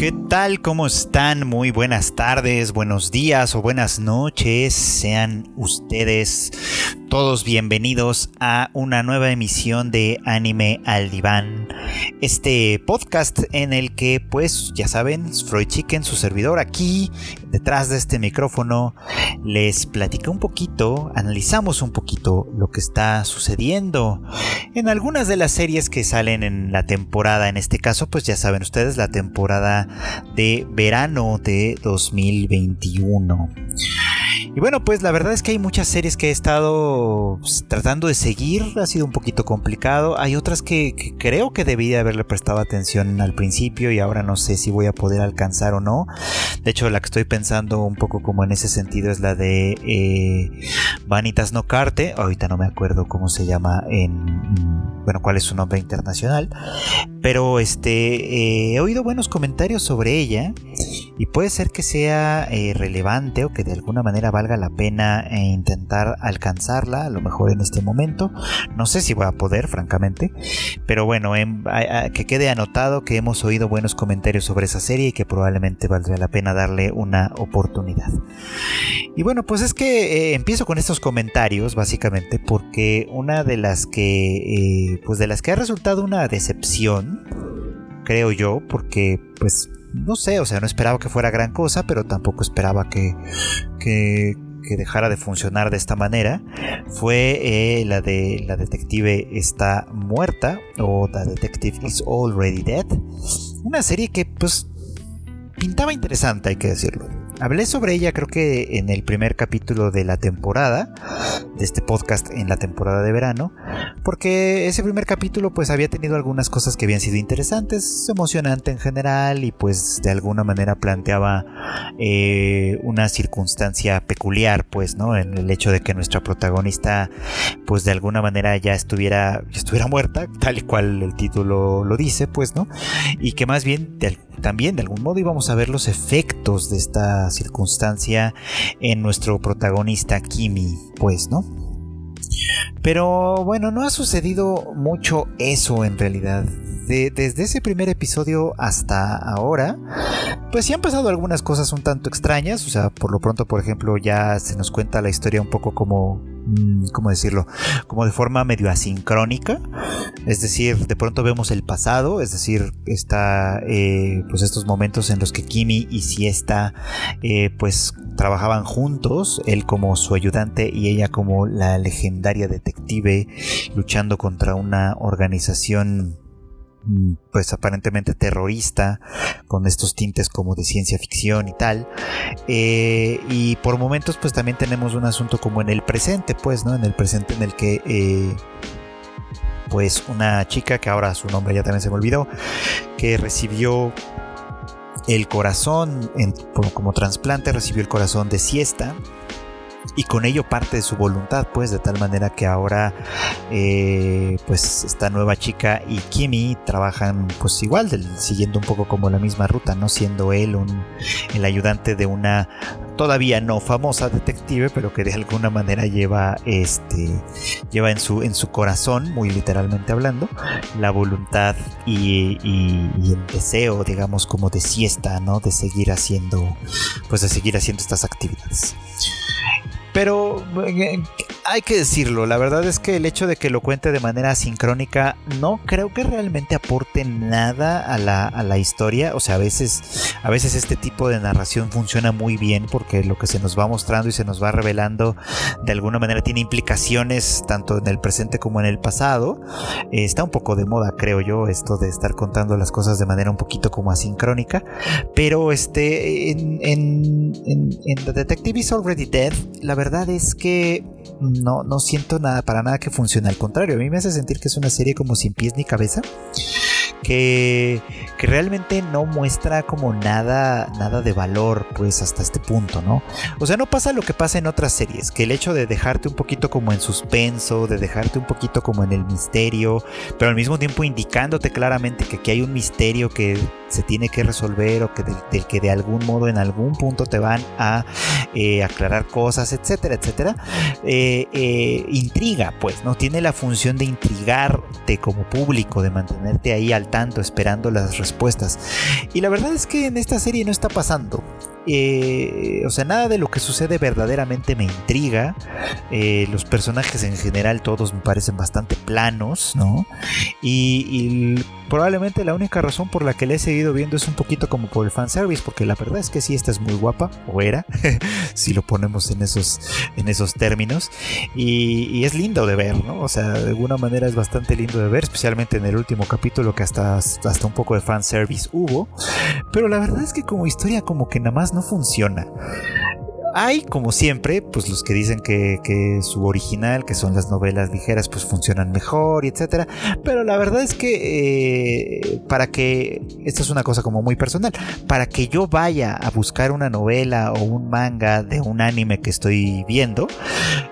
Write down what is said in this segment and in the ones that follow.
¿Qué tal? ¿Cómo están? Muy buenas tardes, buenos días o buenas noches. Sean ustedes todos bienvenidos a una nueva emisión de Anime al Diván. Este podcast en el que, pues, ya saben, Freud Chicken, su servidor aquí, detrás de este micrófono, les platica un poquito, analizamos un poquito lo que está sucediendo en algunas de las series que salen en la temporada. En este caso, pues ya saben ustedes, la temporada de verano de 2021. Y bueno, pues la verdad es que hay muchas series que he estado pues, tratando de seguir, ha sido un poquito complicado. Hay otras que, creo que debí haberle prestado atención al principio y ahora no sé si voy a poder alcanzar o no. De hecho, la que estoy pensando un poco como en ese sentido es la de eh, Vanitas No Carte. Ahorita no me acuerdo cómo se llama en... Bueno, cuál es su nombre internacional. Pero este, eh, he oído buenos comentarios sobre ella y puede ser que sea eh, relevante o que de alguna manera valga la pena eh, intentar alcanzarla, a lo mejor en este momento. No sé si voy a poder, francamente, pero bueno, que quede anotado que hemos oído buenos comentarios sobre esa serie y que probablemente valdría la pena darle una oportunidad. Y bueno, pues es que empiezo con estos comentarios básicamente porque una de las que, pues de las que ha resultado una decepción, creo yo, porque pues no sé, o sea, no esperaba que fuera gran cosa, pero tampoco esperaba que, que, dejara de funcionar de esta manera, fue eh, la de la detective está muerta o The Detective is Already Dead. Una serie que pues pintaba interesante, hay que decirlo. Hablé sobre ella creo que en el primer capítulo de la temporada, de este podcast en la temporada de verano, porque ese primer capítulo pues había tenido algunas cosas que habían sido interesantes, emocionante en general y pues de alguna manera planteaba eh, una circunstancia peculiar pues, ¿no? En el hecho de que nuestra protagonista pues de alguna manera ya estuviera, estuviera muerta, tal y cual el título lo dice pues, ¿no? Y que más bien también de algún modo íbamos a ver los efectos de esta circunstancia en nuestro protagonista Kimi, pues, ¿no? Pero bueno, no ha sucedido mucho eso en realidad. desde ese primer episodio hasta ahora, pues sí han pasado algunas cosas un tanto extrañas. O sea, por lo pronto, por ejemplo, ya se nos cuenta la historia un poco como ¿cómo decirlo? Como de forma medio asincrónica. Es decir, de pronto vemos el pasado, es decir, está eh, pues estos momentos en los que Kimi y Siesta eh, pues trabajaban juntos, él como su ayudante y ella como la legendaria detective luchando contra una organización Mm, pues aparentemente terrorista, con estos tintes como de ciencia ficción y tal. Eh, y por momentos pues también tenemos un asunto como en el presente, pues, ¿no? En el presente en el que... Eh, pues una chica que ahora su nombre ya también se me olvidó, que recibió el corazón como trasplante, recibió el corazón de siesta y con ello parte de su voluntad, pues de tal manera que ahora, eh, pues esta nueva chica y Kimi trabajan, pues igual, siguiendo un poco como la misma ruta, no siendo él un, el ayudante de una todavía no famosa detective, pero que de alguna manera lleva este lleva en su en su corazón, muy literalmente hablando, la voluntad y, y, el deseo, digamos, como de siesta, ¿no? De seguir haciendo, pues de seguir haciendo estas actividades. Pero eh, hay que decirlo, la verdad es que el hecho de que lo cuente de manera sincrónica no creo que realmente aporte nada a la, a la, historia. O sea, a veces, a veces este tipo de narración funciona muy bien porque lo que se nos va mostrando y se nos va revelando de alguna manera tiene implicaciones tanto en el presente como en el pasado. Eh, está un poco de moda, creo yo, esto de estar contando las cosas de manera un poquito como asincrónica. Pero este, en, en, en, The Detective is Already Dead, la verdad es que no, no siento nada para nada que funcione. Al contrario, a mí me hace sentir que es una serie como sin pies ni cabeza que, realmente no muestra como nada, nada de valor, pues hasta este punto, ¿no? O sea, no pasa lo que pasa en otras series, que el hecho de dejarte un poquito como en suspenso, de dejarte un poquito como en el misterio, pero al mismo tiempo indicándote claramente que aquí hay un misterio que se tiene que resolver o que del, que de algún modo en algún punto te van a eh, aclarar cosas, etcétera, etcétera, eh, eh, intriga, pues, ¿no? Tiene la función de intrigarte como público, de mantenerte ahí al tanto, esperando las respuestas. Y la verdad es que en esta serie no está pasando. O sea, nada de lo que sucede verdaderamente me intriga. Los personajes en general todos me parecen bastante planos, ¿no? Y, probablemente la única razón por la que le he seguido viendo es un poquito como por el fanservice, porque la verdad es que sí, esta es muy guapa, o era, si lo ponemos en esos, en esos términos. Y, es lindo de ver, ¿no? O sea, de alguna manera es bastante lindo de ver, especialmente en el último capítulo que hasta, hasta un poco de fanservice hubo. Pero la verdad es que como historia como que nada más no funciona. Hay, como siempre, pues los que dicen que, su original, que son las novelas ligeras, pues funcionan mejor y etcétera. Pero la verdad es que eh, para que, esto es una cosa como muy personal, para que yo vaya a buscar una novela o un manga de un anime que estoy viendo,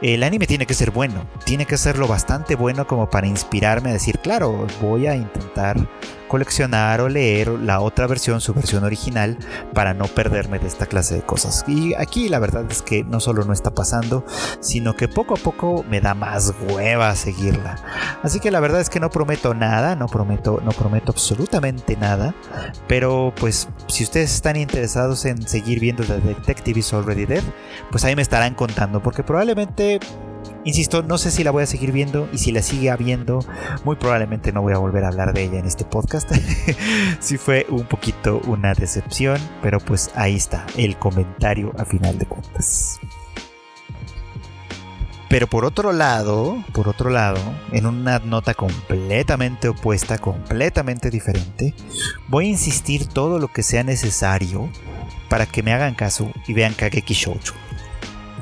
el anime tiene que ser bueno, tiene que serlo bastante bueno como para inspirarme a decir, claro, voy a intentar coleccionar o leer la otra versión, su versión original, para no perderme de esta clase de cosas. Y aquí la verdad es que no solo no está pasando, sino que poco a poco me da más hueva seguirla. Así que la verdad es que no prometo nada, no prometo, no prometo absolutamente nada, pero pues si ustedes están interesados en seguir viendo The Detective is Already Dead, pues ahí me estarán contando, porque probablemente Insisto, no sé si la voy a seguir viendo y si la sigue habiendo, muy probablemente no voy a volver a hablar de ella en este podcast. sí fue un poquito una decepción, pero pues ahí está el comentario a final de cuentas. Pero por otro lado, por otro lado, en una nota completamente opuesta, completamente diferente, voy a insistir todo lo que sea necesario para que me hagan caso y vean Kageki Shoujo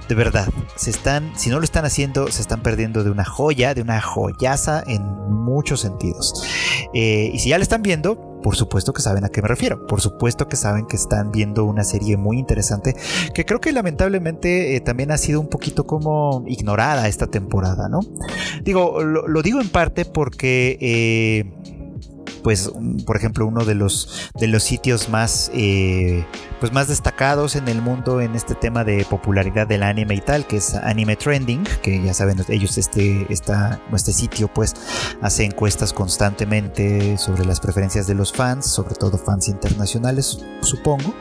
de verdad, se están, si no lo están haciendo, se están perdiendo de una joya, de una joyaza en muchos sentidos. Eh, y si ya la están viendo, por supuesto que saben a qué me refiero. Por supuesto que saben que están viendo una serie muy interesante que creo que lamentablemente eh, también ha sido un poquito como ignorada esta temporada, ¿no? Digo, lo, digo en parte porque... Eh, pues por ejemplo uno de los de los sitios más eh, pues más destacados en el mundo en este tema de popularidad del anime y tal que es Anime Trending que ya saben ellos este este sitio pues hace encuestas constantemente sobre las preferencias de los fans sobre todo fans internacionales supongo.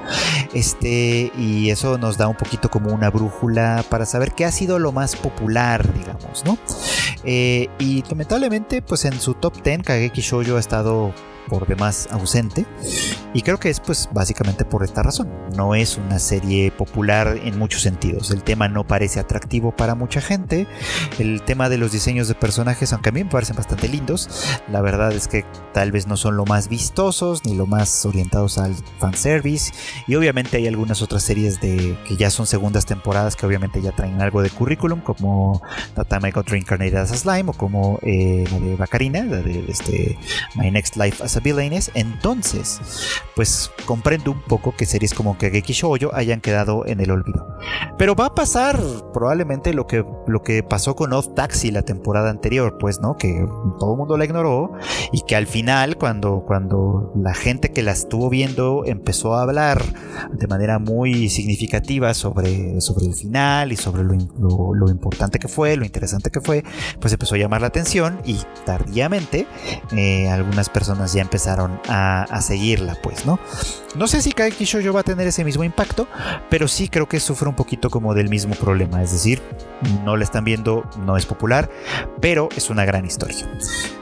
Este y eso nos da un poquito como una brújula para saber qué ha sido lo más popular digamos no eh, y lamentablemente pues en su top 10 Kageki ha estado por demás ausente. Y creo que es pues básicamente por esta razón. No es una serie popular en muchos sentidos. El tema no parece atractivo para mucha gente. El tema de los diseños de personajes, aunque a mí me parecen bastante lindos, la verdad es que tal vez no son lo más vistosos ni lo más orientados al fanservice. Y obviamente hay algunas otras series de que ya son segundas temporadas que obviamente ya traen algo de currículum, como Tatame Got Reincarnated as a Slime o como eh, la de Bacarina, la de este, My Next Life as entonces, pues comprendo un poco que series como Kageki Shoujo hayan quedado en el olvido. Pero va a pasar probablemente lo que, lo que pasó con Off Taxi la temporada anterior, pues, ¿no? Que todo el mundo la ignoró y que al final, cuando, cuando la gente que la estuvo viendo empezó a hablar de manera muy significativa sobre, sobre el final y sobre lo, lo importante que fue, lo interesante que fue, pues empezó a llamar la atención y tardíamente eh, algunas personas ya empezaron a, seguirla, pues, ¿no? No sé si Kaiki Shoujo va a tener ese mismo impacto, pero sí creo que sufre un poquito como del mismo problema, es decir, no la están viendo, no es popular, pero es una gran historia.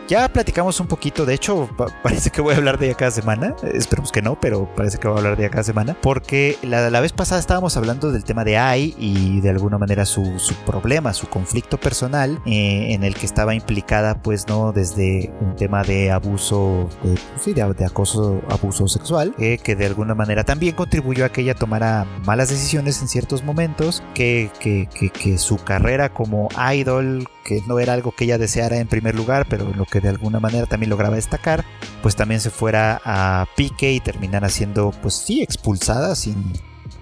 Ya platicamos un poquito, de hecho, parece que voy a hablar de ella cada semana. Esperemos que no, pero parece que voy a hablar de ella cada semana. Porque la, vez pasada estábamos hablando del tema de AI y de alguna manera su, problema, su conflicto personal, eh, en el que estaba implicada, pues, ¿no? Desde un tema de abuso, de, sí, de, acoso, abuso sexual, eh, que de alguna manera también contribuyó a que ella tomara malas decisiones en ciertos momentos, que, que, que, que su carrera como idol, que no era algo que ella deseara en primer lugar, pero lo que de alguna manera también lograba destacar, pues también se fuera a pique y terminara siendo, pues sí, expulsada sin,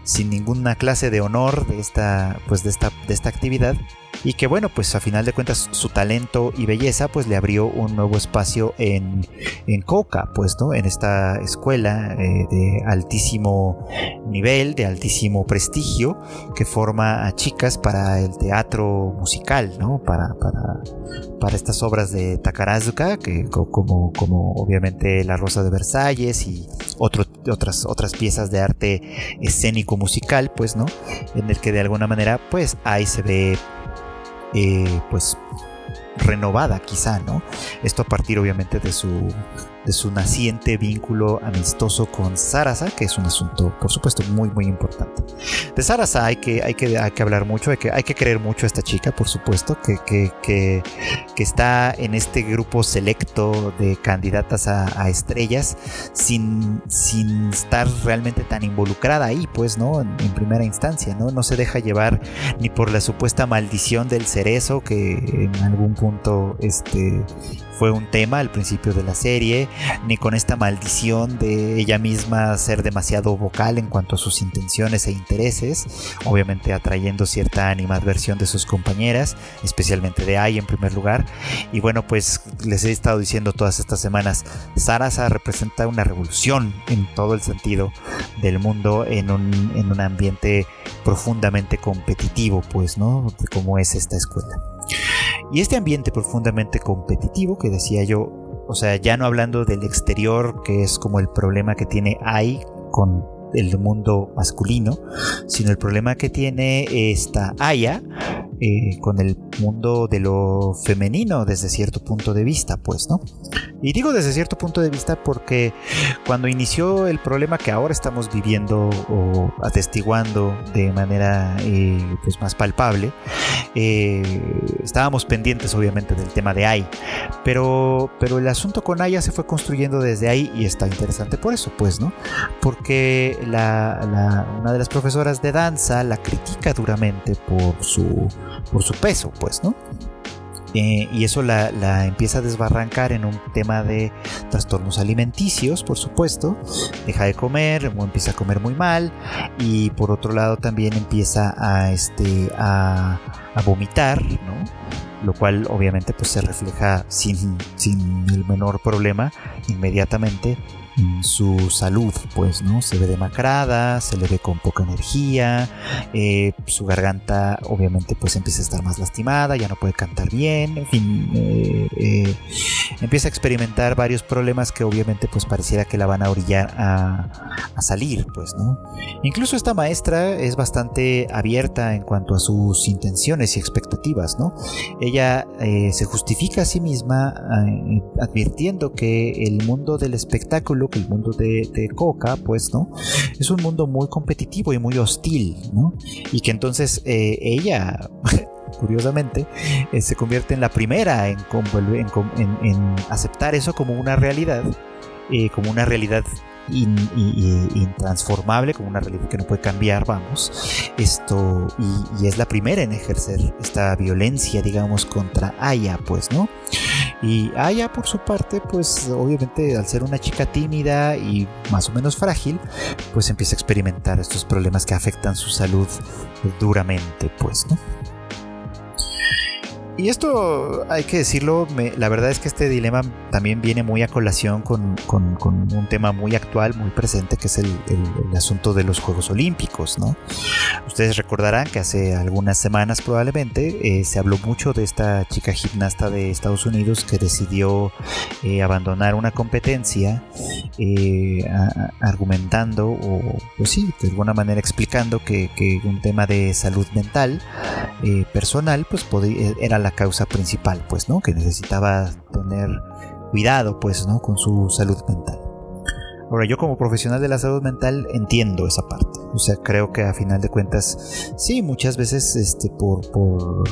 sin ninguna clase de honor de esta, pues de esta, de esta actividad. Y que bueno, pues a final de cuentas su talento y belleza pues le abrió un nuevo espacio en, en Coca, pues, ¿no? En esta escuela eh, de altísimo nivel, de altísimo prestigio, que forma a chicas para el teatro musical, ¿no? Para, para, para estas obras de Takarazuka, que como, como obviamente La Rosa de Versalles y otras, otras piezas de arte escénico musical, pues, ¿no? En el que de alguna manera, pues, ahí se ve eh, pues renovada quizá, ¿no? Esto a partir obviamente de su de su naciente vínculo amistoso con Sarasa, que es un asunto, por supuesto, muy, muy importante. De Sarasa hay que, hay que, hay que hablar mucho, hay que, hay que querer mucho a esta chica, por supuesto, que, que, que, está en este grupo selecto de candidatas a, estrellas sin, sin estar realmente tan involucrada ahí, pues, ¿no? En, primera instancia, ¿no? No se deja llevar ni por la supuesta maldición del cerezo, que en algún punto este, fue un tema al principio de la serie, ni con esta maldición de ella misma ser demasiado vocal en cuanto a sus intenciones e intereses, obviamente atrayendo cierta animadversión de sus compañeras, especialmente de Ai en primer lugar. Y bueno, pues les he estado diciendo todas estas semanas, Sarasa representa una revolución en todo el sentido del mundo en un, en un ambiente profundamente competitivo, pues, ¿no? Como es esta escuela. Y este ambiente profundamente competitivo que decía yo, o sea, ya no hablando del exterior, que es como el problema que tiene AI con el mundo masculino, sino el problema que tiene esta Aya eh, con el mundo de lo femenino desde cierto punto de vista, pues, ¿no? Y digo desde cierto punto de vista porque cuando inició el problema que ahora estamos viviendo o atestiguando de manera eh, pues más palpable, eh, estábamos pendientes obviamente del tema de AI, pero, pero el asunto con Aya se fue construyendo desde ahí y está interesante por eso, pues, ¿no? Porque una de las profesoras de danza la critica duramente por su, por su peso, pues, ¿no? Eh, y eso la, empieza a desbarrancar en un tema de trastornos alimenticios, por supuesto. Deja de comer, empieza a comer muy mal. Y por otro lado también empieza a, este, a, vomitar, ¿no? Lo cual obviamente pues, se refleja sin, sin el menor problema inmediatamente su salud, pues, ¿no? Se ve demacrada, se le ve con poca energía, eh, su garganta obviamente pues empieza a estar más lastimada, ya no puede cantar bien, en fin, eh, eh, empieza a experimentar varios problemas que obviamente pues pareciera que la van a orillar a, salir, pues, ¿no? Incluso esta maestra es bastante abierta en cuanto a sus intenciones y expectativas, ¿no? Ella se justifica a sí misma advirtiendo que el mundo del espectáculo el mundo de, Coca, pues, ¿no? Es un mundo muy competitivo y muy hostil, ¿no? Y que entonces eh, ella... curiosamente, eh, se convierte en la primera en, en, aceptar eso como una realidad, eh, como una realidad intransformable, como una realidad que no puede cambiar, vamos. Esto, y, es la primera en ejercer esta violencia, digamos, contra Aya, pues, ¿no? Y Aya, por su parte, pues, obviamente, al ser una chica tímida y más o menos frágil, pues empieza a experimentar estos problemas que afectan su salud duramente, pues, ¿no? Y esto hay que decirlo, la verdad es que este dilema también viene muy a colación con, un tema muy actual, muy presente, que es el, asunto de los Juegos Olímpicos. ¿no? Ustedes recordarán que hace algunas semanas probablemente eh, se habló mucho de esta chica gimnasta de Estados Unidos que decidió eh, abandonar una competencia eh, argumentando o pues sí, de alguna manera explicando que, que un tema de salud mental personal pues podía, era la causa principal, pues, ¿no? Que necesitaba tener cuidado, pues, ¿no? Con su salud mental. Ahora, yo como profesional de la salud mental entiendo esa parte. O sea, creo que a final de cuentas, sí, muchas veces este, por, por,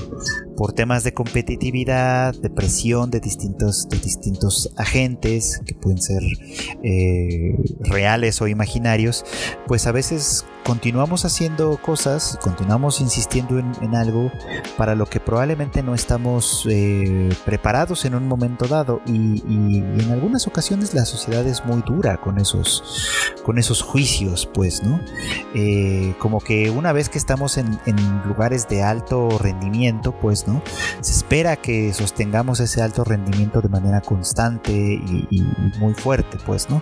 por temas de competitividad, de presión de distintos, de distintos agentes que pueden ser eh, reales o imaginarios, pues a veces continuamos haciendo cosas, continuamos insistiendo en, algo para lo que probablemente no estamos eh, preparados en un momento dado y, en algunas ocasiones la sociedad es muy dura con esos, con esos juicios, pues, ¿no? Eh, como que una vez que estamos en, lugares de alto rendimiento, pues, ¿no? Se espera que sostengamos ese alto rendimiento de manera constante y, y muy fuerte, pues, ¿no?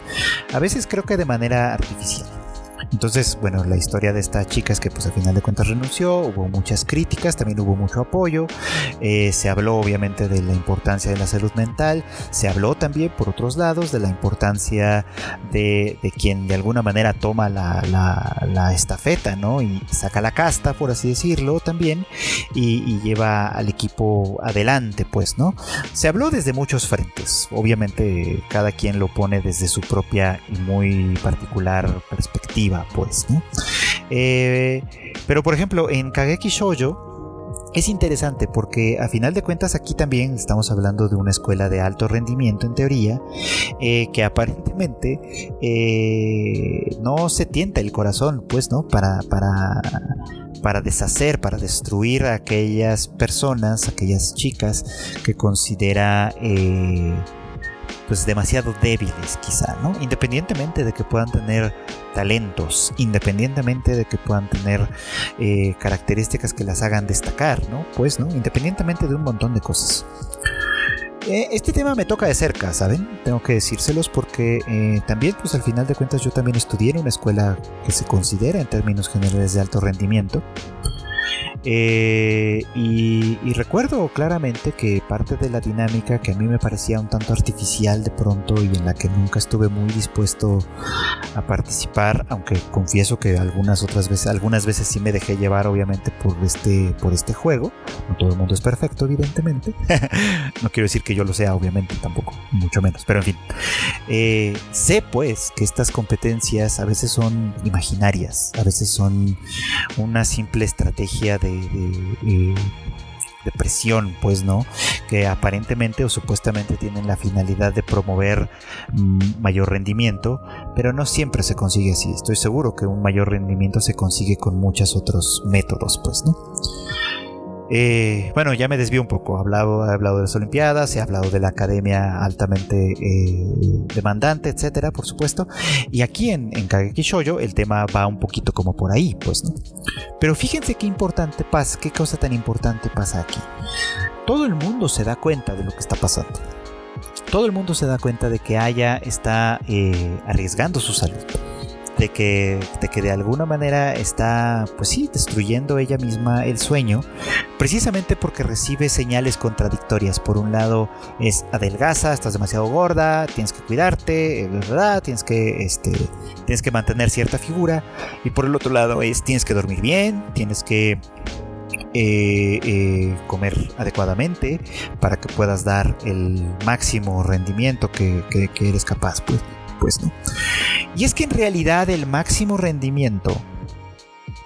A veces creo que de manera artificial. Entonces, bueno, la historia de esta chica es que pues al final de cuentas renunció, hubo muchas críticas, también hubo mucho apoyo, eh, se habló obviamente de la importancia de la salud mental, se habló también por otros lados de la importancia de, quien de alguna manera toma la, estafeta, ¿no? Y saca la casta, por así decirlo, también, y, y lleva al equipo adelante, pues, ¿no? Se habló desde muchos frentes, obviamente cada quien lo pone desde su propia y muy particular perspectiva pues, eh, pero por ejemplo, en Kageki Shoujo es interesante porque a final de cuentas aquí también estamos hablando de una escuela de alto rendimiento en teoría eh, que aparentemente eh, no se tienta el corazón pues no para para para deshacer para destruir a aquellas personas aquellas chicas que considera pues demasiado débiles quizá, ¿no? Independientemente de que puedan tener talentos, independientemente de que puedan tener eh, características que las hagan destacar, ¿no? Pues, ¿no? Independientemente de un montón de cosas. Eh, este tema me toca de cerca, ¿saben? Tengo que decírselos porque eh, también, pues al final de cuentas, yo también estudié en una escuela que se considera en términos generales de alto rendimiento. Eh, y, recuerdo claramente que parte de la dinámica que a mí me parecía un tanto artificial de pronto y en la que nunca estuve muy dispuesto a participar, aunque confieso que algunas otras veces, algunas veces sí me dejé llevar obviamente por este, por este juego. No todo el mundo es perfecto, evidentemente. no quiero decir que yo lo sea, obviamente, tampoco, mucho menos. Pero en fin, eh, sé pues que estas competencias a veces son imaginarias, a veces son una simple estrategia de de, presión, pues, ¿no? Que aparentemente o supuestamente tienen la finalidad de promover mm, mayor rendimiento, pero no siempre se consigue así. Estoy seguro que un mayor rendimiento se consigue con muchos otros métodos, pues, ¿no? Eh, bueno, ya me desvío un poco. He hablado, de las Olimpiadas, he hablado de la academia altamente eh, demandante, etcétera, por supuesto. Y aquí en, Kageki el tema va un poquito como por ahí, pues, ¿no? Pero fíjense qué importante pasa, qué cosa tan importante pasa aquí. Todo el mundo se da cuenta de lo que está pasando. Todo el mundo se da cuenta de que Aya está eh, arriesgando su salud de que, de que de alguna manera está, pues sí, destruyendo ella misma el sueño, precisamente porque recibe señales contradictorias. Por un lado es adelgaza, estás demasiado gorda, tienes que cuidarte, ¿verdad? Tienes que, este, tienes que mantener cierta figura. Y por el otro lado es tienes que dormir bien, tienes que eh, eh, comer adecuadamente para que puedas dar el máximo rendimiento que, que eres capaz. Pues pues no. Y es que en realidad el máximo rendimiento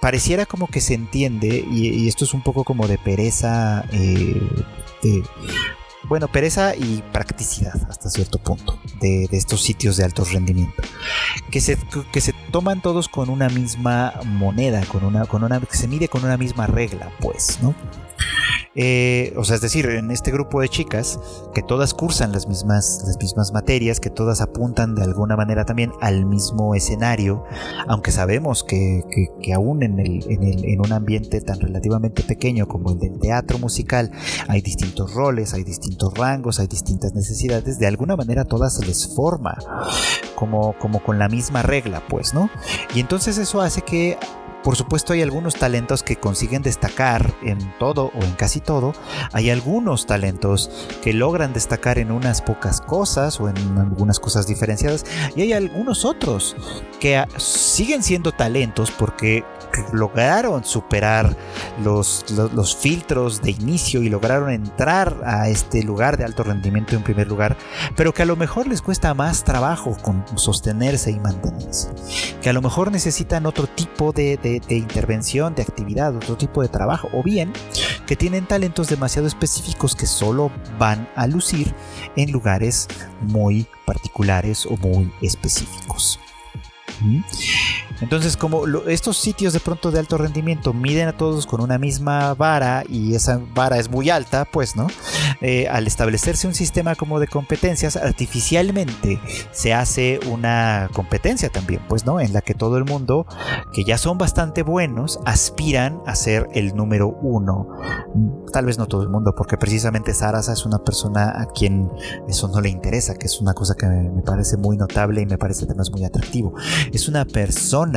pareciera como que se entiende, y, esto es un poco como de pereza, eh, bueno, pereza y practicidad hasta cierto punto de, estos sitios de alto rendimiento, que se, que se toman todos con una misma moneda, con una, con una, que se mide con una misma regla, pues, ¿no? Eh, o sea, es decir, en este grupo de chicas que todas cursan las mismas, las mismas materias, que todas apuntan de alguna manera también al mismo escenario, aunque sabemos que, que, aún en, el, en, el, en, un ambiente tan relativamente pequeño como el del teatro musical hay distintos roles, hay distintos rangos, hay distintas necesidades, de alguna manera todas se les forma como, como con la misma regla, pues, ¿no? Y entonces eso hace que por supuesto hay algunos talentos que consiguen destacar en todo o en casi todo. Hay algunos talentos que logran destacar en unas pocas cosas o en algunas cosas diferenciadas. Y hay algunos otros que siguen siendo talentos porque lograron superar los, filtros de inicio y lograron entrar a este lugar de alto rendimiento en primer lugar, pero que a lo mejor les cuesta más trabajo con sostenerse y mantenerse, que a lo mejor necesitan otro tipo de, intervención, de actividad, otro tipo de trabajo, o bien que tienen talentos demasiado específicos que solo van a lucir en lugares muy particulares o muy específicos. Entonces, como estos sitios de pronto de alto rendimiento miden a todos con una misma vara y esa vara es muy alta, pues, ¿no? Eh, al establecerse un sistema como de competencias, artificialmente se hace una competencia también, pues, ¿no? En la que todo el mundo, que ya son bastante buenos, aspiran a ser el número uno. Tal vez no todo el mundo, porque precisamente Sarasa es una persona a quien eso no le interesa, que es una cosa que me parece muy notable y me parece además muy atractivo es una persona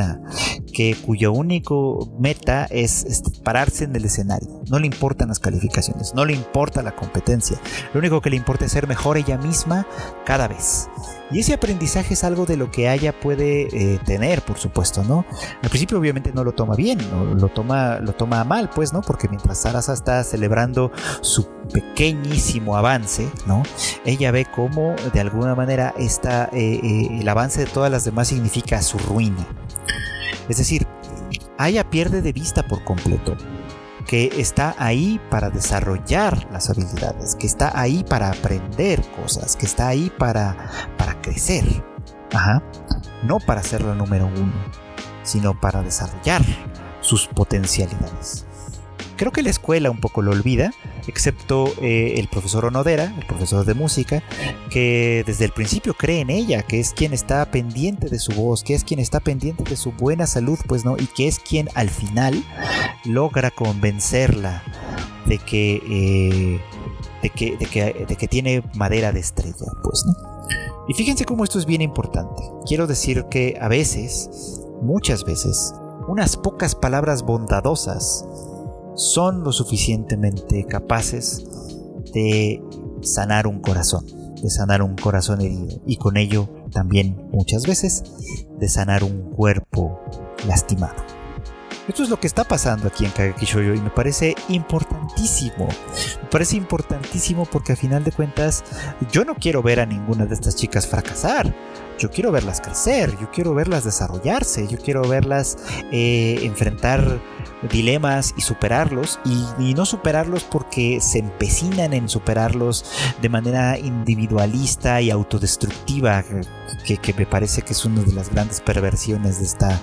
que cuyo único meta es, pararse en el escenario. No le importan las calificaciones, no le importa la competencia. Lo único que le importa es ser mejor ella misma cada vez. Y ese aprendizaje es algo de lo que ella puede eh, tener, por supuesto, ¿no? Al principio obviamente no lo toma bien, lo toma, lo toma mal, pues, ¿no? Porque mientras Sarasa está celebrando su pequeñísimo avance, ¿no? Ella ve cómo de alguna manera esta, eh, eh, el avance de todas las demás significa su ruina. Es decir, ella pierde de vista por completo que está ahí para desarrollar las habilidades, que está ahí para aprender cosas, que está ahí para, para crecer. Ajá. No para ser la número uno, sino para desarrollar sus potencialidades. Creo que la escuela un poco lo olvida, excepto eh, el profesor Onodera, el profesor de música, que desde el principio cree en ella, que es quien está pendiente de su voz, que es quien está pendiente de su buena salud, pues no, y que es quien al final logra convencerla de que, eh, de que, de que, de que tiene madera de estrella, pues no. Y fíjense cómo esto es bien importante. Quiero decir que a veces, muchas veces, unas pocas palabras bondadosas son lo suficientemente capaces de sanar un corazón, de sanar un corazón herido y con ello también muchas veces de sanar un cuerpo lastimado. Esto es lo que está pasando aquí en Kagekishoyo y me parece importantísimo. Me parece importantísimo porque a final de cuentas yo no quiero ver a ninguna de estas chicas fracasar. Yo quiero verlas crecer, yo quiero verlas desarrollarse, yo quiero verlas eh, enfrentar dilemas y superarlos y, no superarlos porque se empecinan en superarlos de manera individualista y autodestructiva que, me parece que es una de las grandes perversiones de, esta,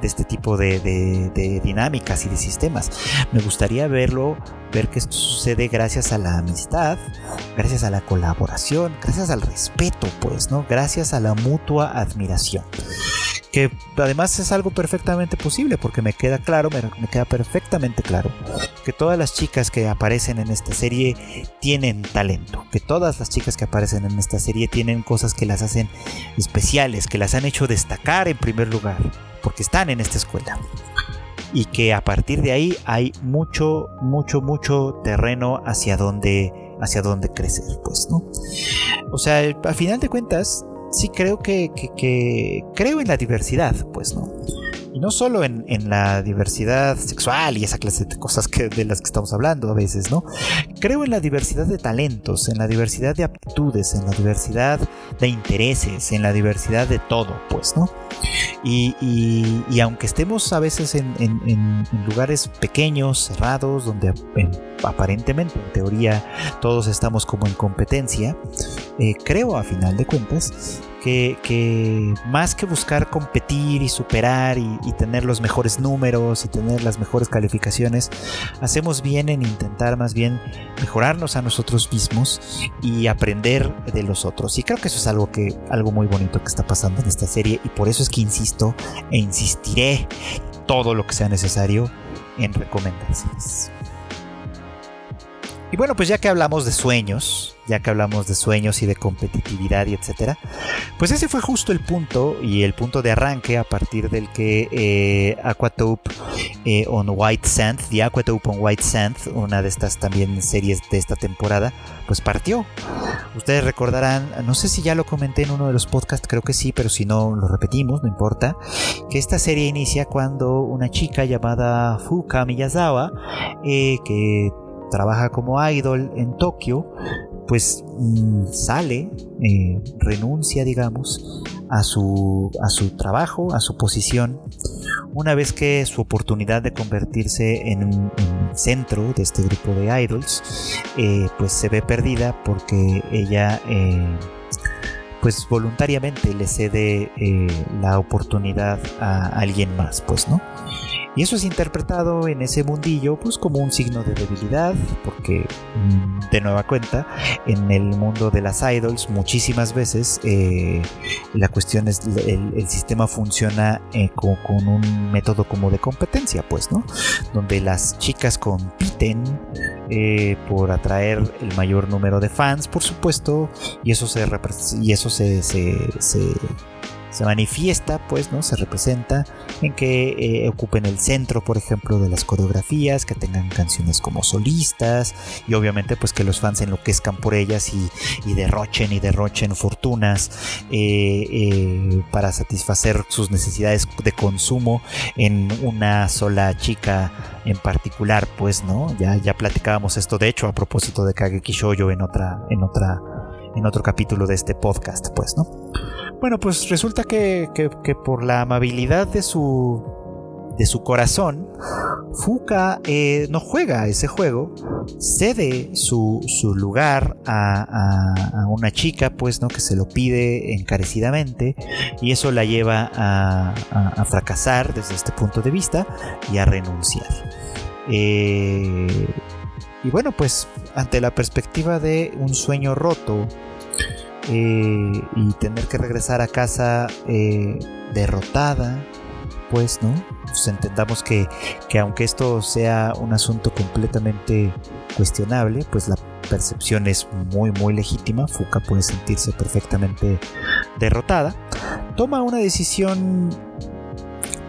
de este tipo de, de dinámicas y de sistemas. Me gustaría verlo, ver que esto sucede gracias a la amistad, gracias a la colaboración, gracias al respeto, pues, ¿no? Gracias a la mutua admiración que además es algo perfectamente posible porque me queda claro, me, queda perfectamente claro que todas las chicas que aparecen en esta serie tienen talento, que todas las chicas que aparecen en esta serie tienen cosas que las hacen especiales, que las han hecho destacar en primer lugar, porque están en esta escuela. Y que a partir de ahí hay mucho, mucho, mucho terreno hacia donde, hacia donde crecer, pues, ¿no? O sea, a final de cuentas, sí creo que, creo en la diversidad, pues, ¿no? Y no solo en, la diversidad sexual y esa clase de cosas que, de las que estamos hablando a veces, ¿no? Creo en la diversidad de talentos, en la diversidad de aptitudes, en la diversidad de intereses, en la diversidad de todo, pues, ¿no? Y, aunque estemos a veces en, lugares pequeños, cerrados, donde aparentemente, en teoría, todos estamos como en competencia, eh, creo a final de cuentas que, más que buscar competir y superar y, tener los mejores números y tener las mejores calificaciones, hacemos bien en intentar más bien mejorarnos a nosotros mismos y aprender de los otros. Y creo que eso es algo que algo muy bonito que está pasando en esta serie y por eso es que insisto e insistiré todo lo que sea necesario en recomendaciones. Y bueno, pues ya que hablamos de sueños, ya que hablamos de sueños y de competitividad y etcétera, pues ese fue justo el punto y el punto de arranque a partir del que eh, Aquatope eh, on White Sand, The Aquatope on White Sand, una de estas también series de esta temporada, pues partió. Ustedes recordarán, no sé si ya lo comenté en uno de los podcasts, creo que sí, pero si no lo repetimos, no importa, que esta serie inicia cuando una chica llamada Fuka Miyazawa, eh, que trabaja como idol en Tokio, pues mm, sale, eh, renuncia, digamos, a su, a su trabajo, a su posición, una vez que su oportunidad de convertirse en un centro de este grupo de idols, eh, pues se ve perdida porque ella eh, pues voluntariamente le cede la oportunidad a alguien más, pues, ¿no? Y eso es interpretado en ese mundillo pues como un signo de debilidad, porque mm, de nueva cuenta, en el mundo de las idols muchísimas veces eh, la cuestión es, el, sistema funciona eh, con, un método como de competencia, pues, ¿no? Donde las chicas compiten eh, por atraer el mayor número de fans, por supuesto, y eso se, y eso se, manifiesta, pues, ¿no? Se representa en que eh, ocupen el centro, por ejemplo, de las coreografías, que tengan canciones como solistas y obviamente pues que los fans enloquezcan por ellas y, derrochen y derrochen fortunas eh, eh, para satisfacer sus necesidades de consumo en una sola chica en particular, pues, ¿no? Ya, ya platicábamos esto, de hecho, a propósito de Kageki Shoujo en otra, en otra, en otro capítulo de este podcast, pues, ¿no? Bueno, pues resulta que, por la amabilidad de su, de su corazón, Fuka eh, no juega ese juego, cede su, lugar a, una chica, pues, ¿no? Que se lo pide encarecidamente y eso la lleva a, fracasar desde este punto de vista y a renunciar. Eh, y bueno, pues ante la perspectiva de un sueño roto, eh, y tener que regresar a casa eh, derrotada, pues, ¿no? Pues entendamos que, que, aunque esto sea un asunto completamente cuestionable, pues la percepción es muy, muy legítima. Fuka puede sentirse perfectamente derrotada. Toma una decisión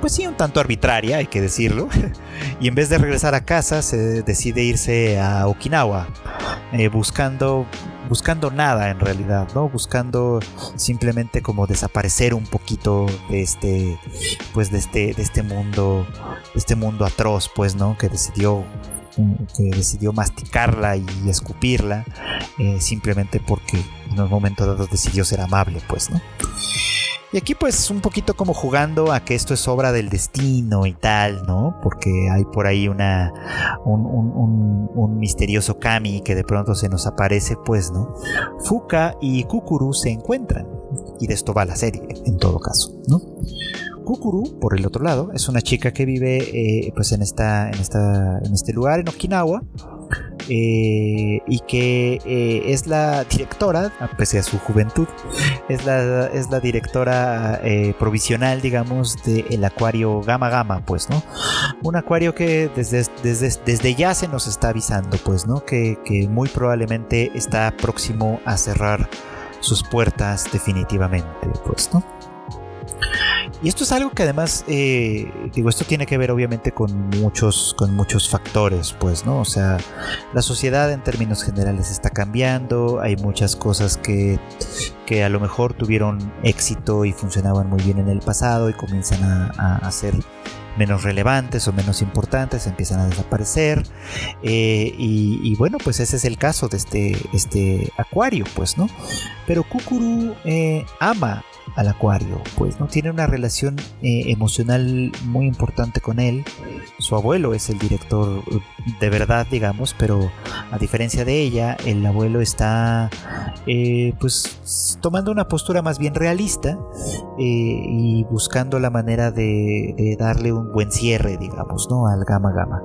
pues sí, un tanto arbitraria, hay que decirlo. y en vez de regresar a casa, se decide irse a Okinawa, eh, buscando, buscando nada en realidad, ¿no? Buscando simplemente como desaparecer un poquito de este, pues de este, de este mundo, de este mundo atroz, pues, ¿no? Que decidió que decidió masticarla y escupirla eh, simplemente porque en un momento dado decidió ser amable, pues, ¿no? Y aquí pues un poquito como jugando a que esto es obra del destino y tal, ¿no? Porque hay por ahí una un, misterioso Kami que de pronto se nos aparece, pues, ¿no? Fuka y Kukuru se encuentran. Y de esto va la serie, en todo caso, ¿no? Kukuru, por el otro lado, es una chica que vive eh, pues en, esta, en, esta, en este lugar, en Okinawa, eh, y que eh, es la directora, pese a su juventud, es la, es la directora provisional, digamos, del acuario Gama Gama, pues, ¿no? Un acuario que desde, desde, desde ya se nos está avisando, pues, ¿no? Que, que muy probablemente está próximo a cerrar sus puertas definitivamente, pues, ¿no? Y esto es algo que además, eh, digo, esto tiene que ver obviamente con muchos, con muchos factores, pues, ¿no? O sea, la sociedad en términos generales está cambiando, hay muchas cosas que, que a lo mejor tuvieron éxito y funcionaban muy bien en el pasado y comienzan a, ser menos relevantes o menos importantes empiezan a desaparecer eh, y, bueno pues ese es el caso de este, este acuario pues no pero Kukuru eh, ama al acuario, pues no tiene una relación eh, emocional muy importante con él. Su abuelo es el director de verdad, digamos, pero a diferencia de ella, el abuelo está eh, pues tomando una postura más bien realista eh, y buscando la manera de, darle un buen cierre, digamos, ¿no? Al gama gama,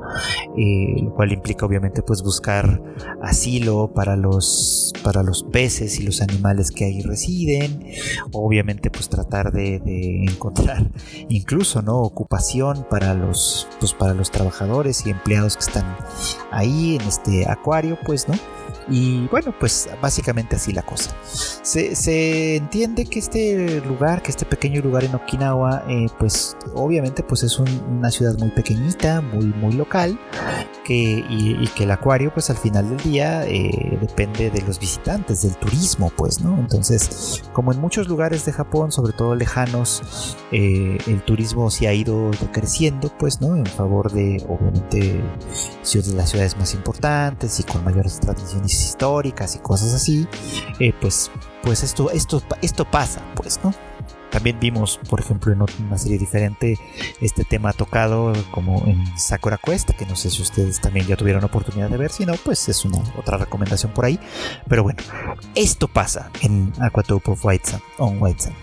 lo cual implica obviamente pues buscar asilo para los para los peces y los animales que ahí residen, obviamente pues tratar de, encontrar incluso no ocupación para los pues para los trabajadores y empleados que están ahí en este acuario pues no y bueno, pues básicamente así la cosa. Se, entiende que este lugar, que este pequeño lugar en Okinawa, eh, pues obviamente pues es una ciudad muy pequeñita, muy, muy local, que, y, que el acuario pues al final del día eh, depende de los visitantes, del turismo pues, ¿no? Entonces, como en muchos lugares de Japón, sobre todo lejanos, eh, el turismo se ha ido creciendo pues, ¿no? En favor de obviamente las ciudades más importantes y con mayores tradiciones históricas y cosas así, eh, pues, pues esto, esto, esto pasa, pues, ¿no? También vimos, por ejemplo, en una serie diferente este tema tocado como en Sakura Quest, que no sé si ustedes también ya tuvieron oportunidad de ver, si no, pues es una otra recomendación por ahí. Pero bueno, esto pasa en Aquatope of White Sand, on White Sand.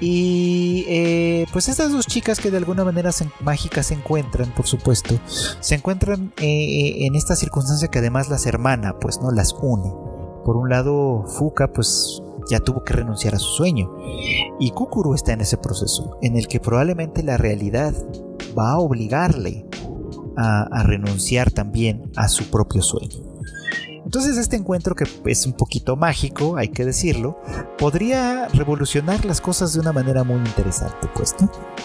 Y eh, pues estas dos chicas que de alguna manera mágicas se encuentran, por supuesto, se encuentran eh, en esta circunstancia que además las hermana, pues no las une. Por un lado, Fuka, pues ya tuvo que renunciar a su sueño. Y Kukuru está en ese proceso, en el que probablemente la realidad va a obligarle a, renunciar también a su propio sueño. Entonces este encuentro que es un poquito mágico, hay que decirlo, podría revolucionar las cosas de una manera muy interesante, pues,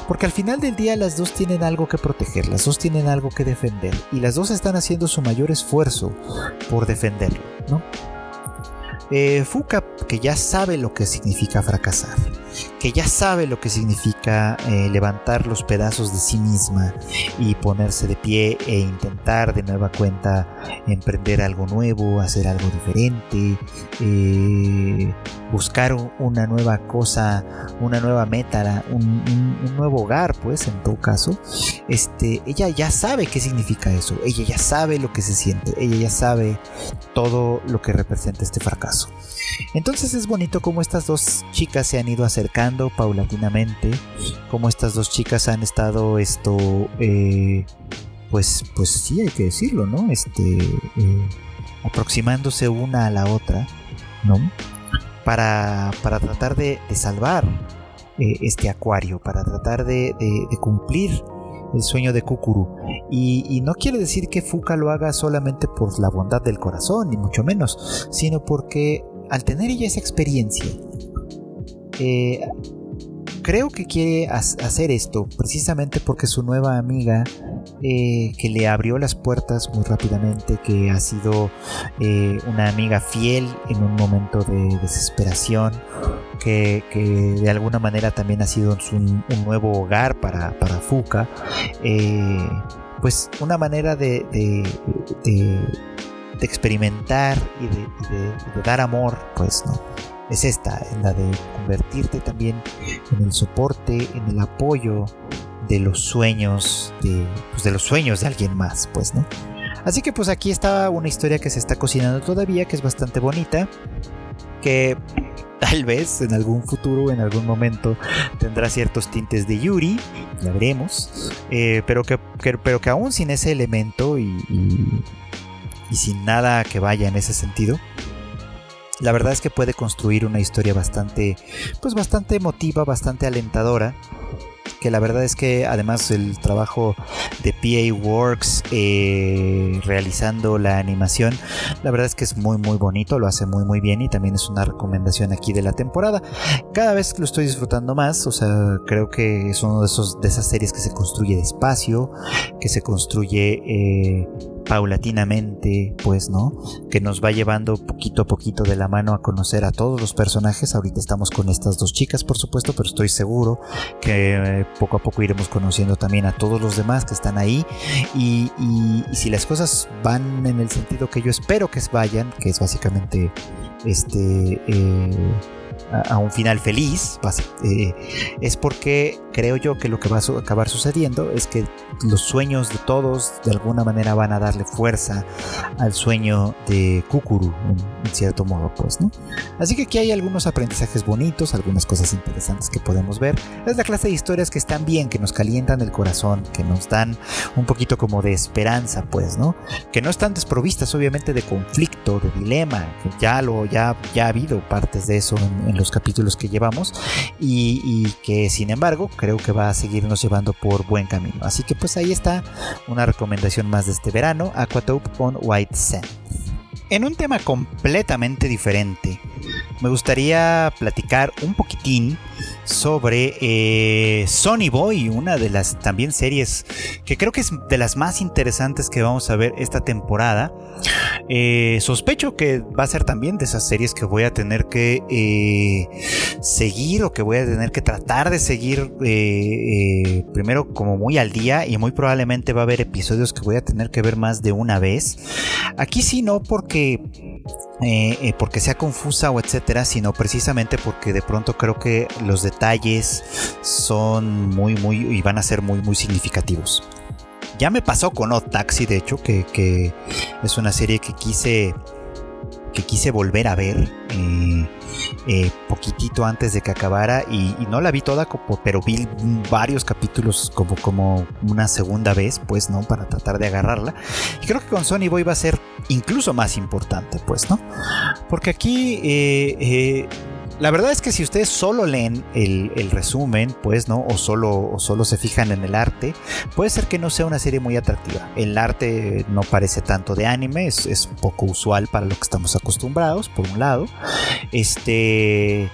Porque al final del día las dos tienen algo que proteger, las dos tienen algo que defender y las dos están haciendo su mayor esfuerzo por defenderlo, ¿no? Eh, Fuka, que ya sabe lo que significa fracasar, que ya sabe lo que significa eh, levantar los pedazos de sí misma y ponerse de pie e intentar de nueva cuenta emprender algo nuevo, hacer algo diferente, eh, buscar una nueva cosa, una nueva meta, un, nuevo hogar, pues en todo caso, este, ella ya sabe qué significa eso, ella ya sabe lo que se siente, ella ya sabe todo lo que representa este fracaso. Entonces es bonito cómo estas dos chicas se han ido acercando paulatinamente, cómo estas dos chicas han estado esto, eh, pues, pues sí hay que decirlo, ¿no? Este, eh, aproximándose una a la otra, ¿no? Para, para tratar de, salvar eh, este acuario, para tratar de, cumplir el sueño de Kukuru. Y, y, no quiere decir que Fuka lo haga solamente por la bondad del corazón, ni mucho menos, sino porque al tener ella esa experiencia, eh, creo que quiere hacer esto precisamente porque su nueva amiga eh, que le abrió las puertas muy rápidamente, que ha sido eh, una amiga fiel en un momento de desesperación, que, de alguna manera también ha sido un, nuevo hogar para, Fuka, pues una manera de experimentar y de, dar amor, pues no. Es esta, la de convertirte también en el soporte, en el apoyo de los sueños, de, pues de los sueños de alguien más, pues, ¿no? Así que pues aquí está una historia que se está cocinando todavía, que es bastante bonita, que tal vez en algún futuro, en algún momento, tendrá ciertos tintes de Yuri, ya veremos, eh, pero, que, pero que aún sin ese elemento y y sin nada que vaya en ese sentido, la verdad es que puede construir una historia bastante, pues bastante emotiva, bastante alentadora que la verdad es que además el trabajo de PA Works eh, realizando la animación, la verdad es que es muy muy bonito, lo hace muy muy bien y también es una recomendación aquí de la temporada. Cada vez lo estoy disfrutando más, o sea, creo que es uno de de esas series que se construye despacio, que se construye eh, paulatinamente, pues, ¿no? Que nos va llevando poquito a poquito de la mano a conocer a todos los personajes. Ahorita estamos con estas dos chicas, por supuesto, pero estoy seguro que poco a poco iremos conociendo también a todos los demás que están ahí. Y, si las cosas van en el sentido que yo espero que vayan, que es básicamente este... Eh, a, un final feliz, eh, es porque creo yo que lo que va a acabar sucediendo es que los sueños de todos de alguna manera van a darle fuerza al sueño de Kukuru, en, cierto modo, pues, ¿no? Así que aquí hay algunos aprendizajes bonitos, algunas cosas interesantes que podemos ver. Es la clase de historias que están bien, que nos calientan el corazón, que nos dan un poquito como de esperanza, pues, ¿no? Que no están desprovistas, obviamente, de conflicto, de dilema, que ya lo, ya, ya ha habido partes de eso en, en los capítulos que llevamos y, que sin embargo creo que va a seguirnos llevando por buen camino. Así que pues ahí está una recomendación más de este verano, Aquatope con White Sand. En un tema completamente diferente, me gustaría platicar un poquitín sobre eh, Sonny Boy, una de las también series que creo que es de las más interesantes que vamos a ver esta temporada. Eh, sospecho que va a ser también de esas series que voy a tener que eh, seguir o que voy a tener que tratar de seguir primero como muy al día y muy probablemente va a haber episodios que voy a tener que ver más de una vez. Aquí sí no porque porque sea confusa o etcétera, sino precisamente porque de pronto creo que los detalles son muy, muy, y van a ser muy, muy significativos. Ya me pasó con Odd Taxi, de hecho, que, es una serie que quise, que quise volver a ver. Eh, eh, poquitito antes de que acabara y, no la vi toda, pero vi varios capítulos como, como una segunda vez, pues, ¿no? Para tratar de agarrarla. Y creo que con Sony Boy va a ser incluso más importante, pues, ¿no? Porque aquí... Eh, la verdad es que si ustedes solo leen el, resumen, pues, ¿no? O solo, o solo se fijan en el arte, puede ser que no sea una serie muy atractiva. El arte no parece tanto de anime, es, poco usual para lo que estamos acostumbrados, por un lado. Este.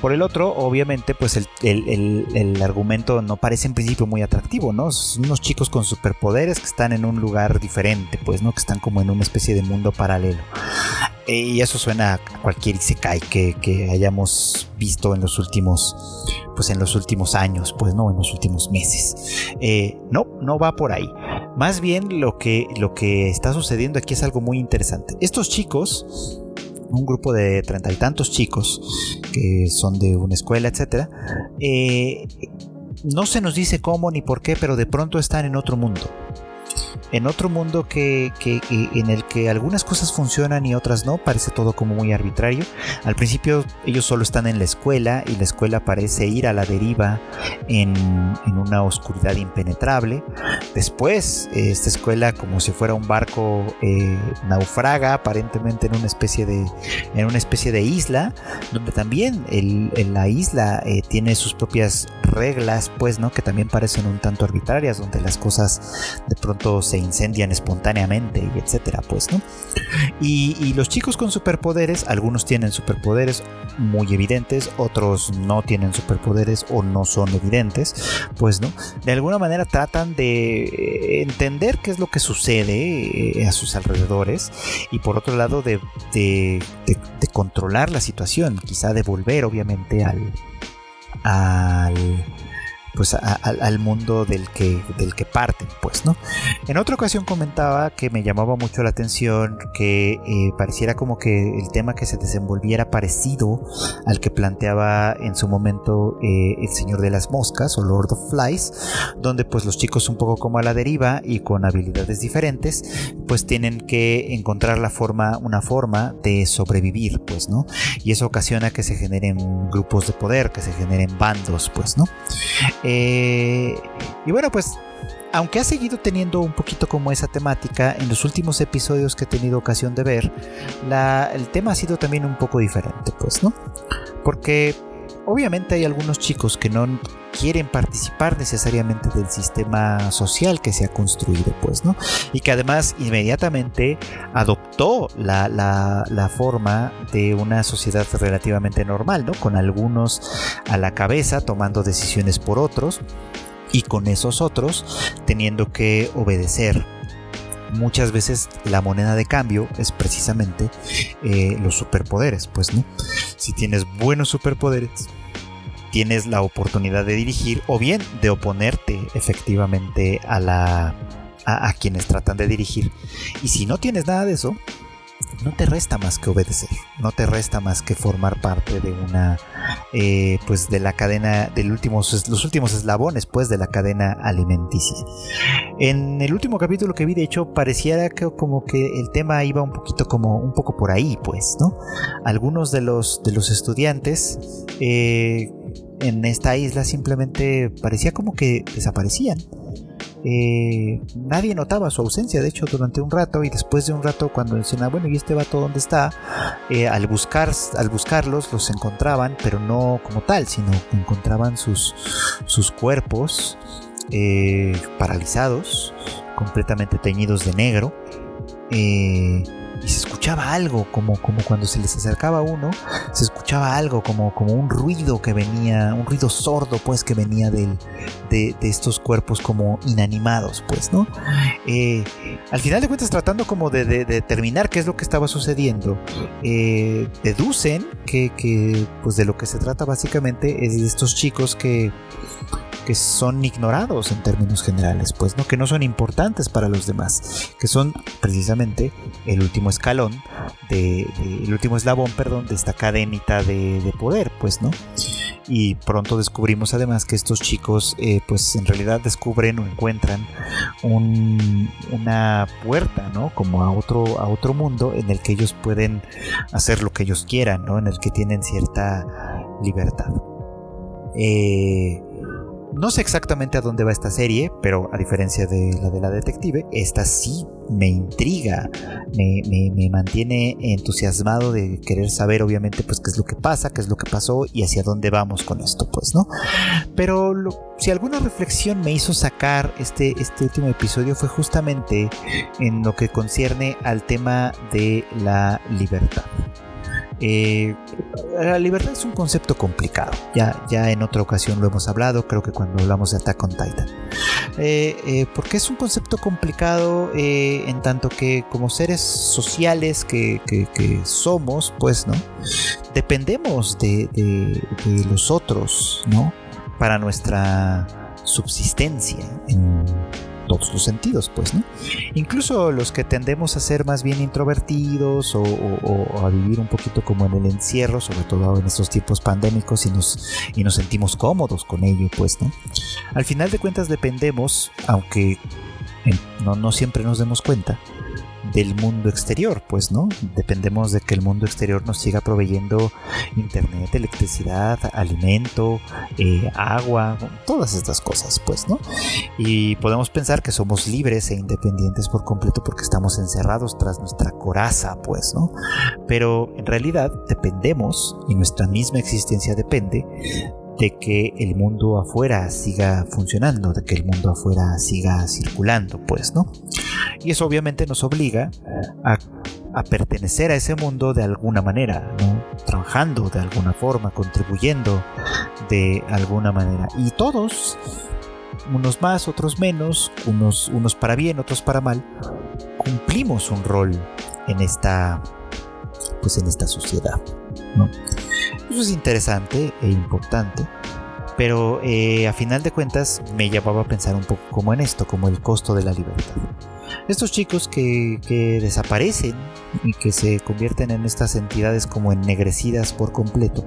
Por el otro, obviamente, pues el, argumento no parece en principio muy atractivo, ¿no? Son unos chicos con superpoderes que están en un lugar diferente, pues, ¿no? Que están como en una especie de mundo paralelo. Y eso suena a cualquier Isekai que, que hayamos visto en los últimos pues en los últimos años pues no en los últimos meses. Eh, no no va por ahí. Más bien lo que lo que está sucediendo aquí es algo muy interesante. Estos chicos un grupo de treinta y tantos chicos que son de una escuela etcétera eh, no se nos dice cómo ni por qué pero de pronto están en otro mundo en otro mundo que, en el que algunas cosas funcionan y otras no, parece todo como muy arbitrario. Al principio ellos solo están en la escuela y la escuela parece ir a la deriva en, una oscuridad impenetrable. Después esta escuela como si fuera un barco eh, naufraga aparentemente en una especie de, en una especie de isla, donde también en la isla eh, tiene sus propias reglas, pues, ¿no? Que también parecen un tanto arbitrarias, donde las cosas de pronto se incendian espontáneamente y etcétera, pues, ¿no? Y, los chicos con superpoderes, algunos tienen superpoderes muy evidentes, otros no tienen superpoderes o no son evidentes, pues, ¿no? De alguna manera tratan de entender qué es lo que sucede eh, a sus alrededores y por otro lado de, de, de controlar la situación, quizá de volver obviamente al, al pues al mundo del que, del que parten, pues, ¿no? En otra ocasión comentaba que me llamaba mucho la atención que eh, pareciera como que el tema que se desenvolviera parecido al que planteaba en su momento eh, el Señor de las Moscas o Lord of Flies, donde pues los chicos un poco como a la deriva y con habilidades diferentes, pues tienen que encontrar la forma, una forma de sobrevivir, pues, ¿no? Y eso ocasiona que se generen grupos de poder, que se generen bandos, pues, ¿no? Eh, y bueno, pues aunque ha seguido teniendo un poquito como esa temática, en los últimos episodios que he tenido ocasión de ver, el tema ha sido también un poco diferente, pues, ¿no? Porque obviamente hay algunos chicos que no quieren participar necesariamente del sistema social que se ha construido, pues, ¿no? Y que además inmediatamente adoptó la, la, forma de una sociedad relativamente normal, ¿no? Con algunos a la cabeza tomando decisiones por otros y con esos otros teniendo que obedecer muchas veces la moneda de cambio es precisamente eh, los superpoderes, pues no. Si tienes buenos superpoderes, tienes la oportunidad de dirigir o bien de oponerte efectivamente a la a, quienes tratan de dirigir. Y si no tienes nada de eso, no te resta más que obedecer, no te resta más que formar parte de una, eh, pues de la cadena, del los últimos eslabones, pues de la cadena alimenticia. En el último capítulo que vi, de hecho, pareciera que como que el tema iba un poquito como un poco por ahí, pues, ¿no? Algunos de los de los estudiantes eh, en esta isla simplemente parecía como que desaparecían. Eh, nadie notaba su ausencia, de hecho, durante un rato y después de un rato cuando decían, ah, bueno, ¿y este vato dónde está? Eh, al, buscar, al buscarlos los encontraban, pero no como tal, sino encontraban sus, sus cuerpos eh, paralizados, completamente teñidos de negro y se escuchaba algo, como, como cuando se les acercaba uno, se escuchaba algo, como, como un ruido que venía, un ruido sordo, pues, que venía del, de, estos cuerpos como inanimados, pues, ¿no? Eh, al final de cuentas, tratando como de, determinar qué es lo que estaba sucediendo, eh, deducen que, que, pues, de lo que se trata básicamente es de estos chicos que que son ignorados en términos generales, pues, ¿no? Que no son importantes para los demás, que son precisamente el último escalón, de, el último eslabón, perdón, de esta cadenita de, poder, pues, ¿no? Y pronto descubrimos además que estos chicos, eh, pues, en realidad descubren o encuentran una puerta, ¿no? Como a otro, a otro mundo en el que ellos pueden hacer lo que ellos quieran, ¿no? En el que tienen cierta libertad. Eh, no sé exactamente a dónde va esta serie, pero a diferencia de la de la detective, esta sí me intriga, me, mantiene entusiasmado de querer saber obviamente pues qué es lo que pasa, qué es lo que pasó y hacia dónde vamos con esto, pues, ¿no? Pero si alguna reflexión me hizo sacar este, este último episodio fue justamente en lo que concierne al tema de la libertad. Eh, la libertad es un concepto complicado. Ya, ya en otra ocasión lo hemos hablado, creo que cuando hablamos de Attack on Titan. Eh, eh, porque es un concepto complicado en tanto que como seres sociales que, somos, pues, ¿no? Dependemos de, los otros, ¿no? Para nuestra subsistencia en todos los sentidos, pues, ¿no? Incluso los que tendemos a ser más bien introvertidos o, a vivir un poquito como en el encierro, sobre todo en estos tiempos pandémicos y nos, y nos sentimos cómodos con ello, pues, ¿no? Al final de cuentas dependemos, aunque no siempre nos demos cuenta, del mundo exterior, pues, ¿no? Dependemos de que el mundo exterior nos siga proveyendo internet, electricidad, alimento, eh, agua, todas estas cosas, pues, ¿no? Y podemos pensar que somos libres e independientes por completo porque estamos encerrados tras nuestra coraza, pues, ¿no? Pero en realidad dependemos, y nuestra misma existencia depende, de que el mundo afuera siga funcionando, de que el mundo afuera siga circulando, pues, ¿no? Y eso obviamente nos obliga a, pertenecer a ese mundo de alguna manera, ¿no? Trabajando de alguna forma, contribuyendo de alguna manera. Y todos, unos más, otros menos, unos, unos para bien, otros para mal, cumplimos un rol en esta, pues en esta sociedad, Eso es interesante e importante, pero eh, a final de cuentas me llevaba a pensar un poco como en esto, como el costo de la libertad. Estos chicos que desaparecen y que se convierten en estas entidades como ennegrecidas por completo,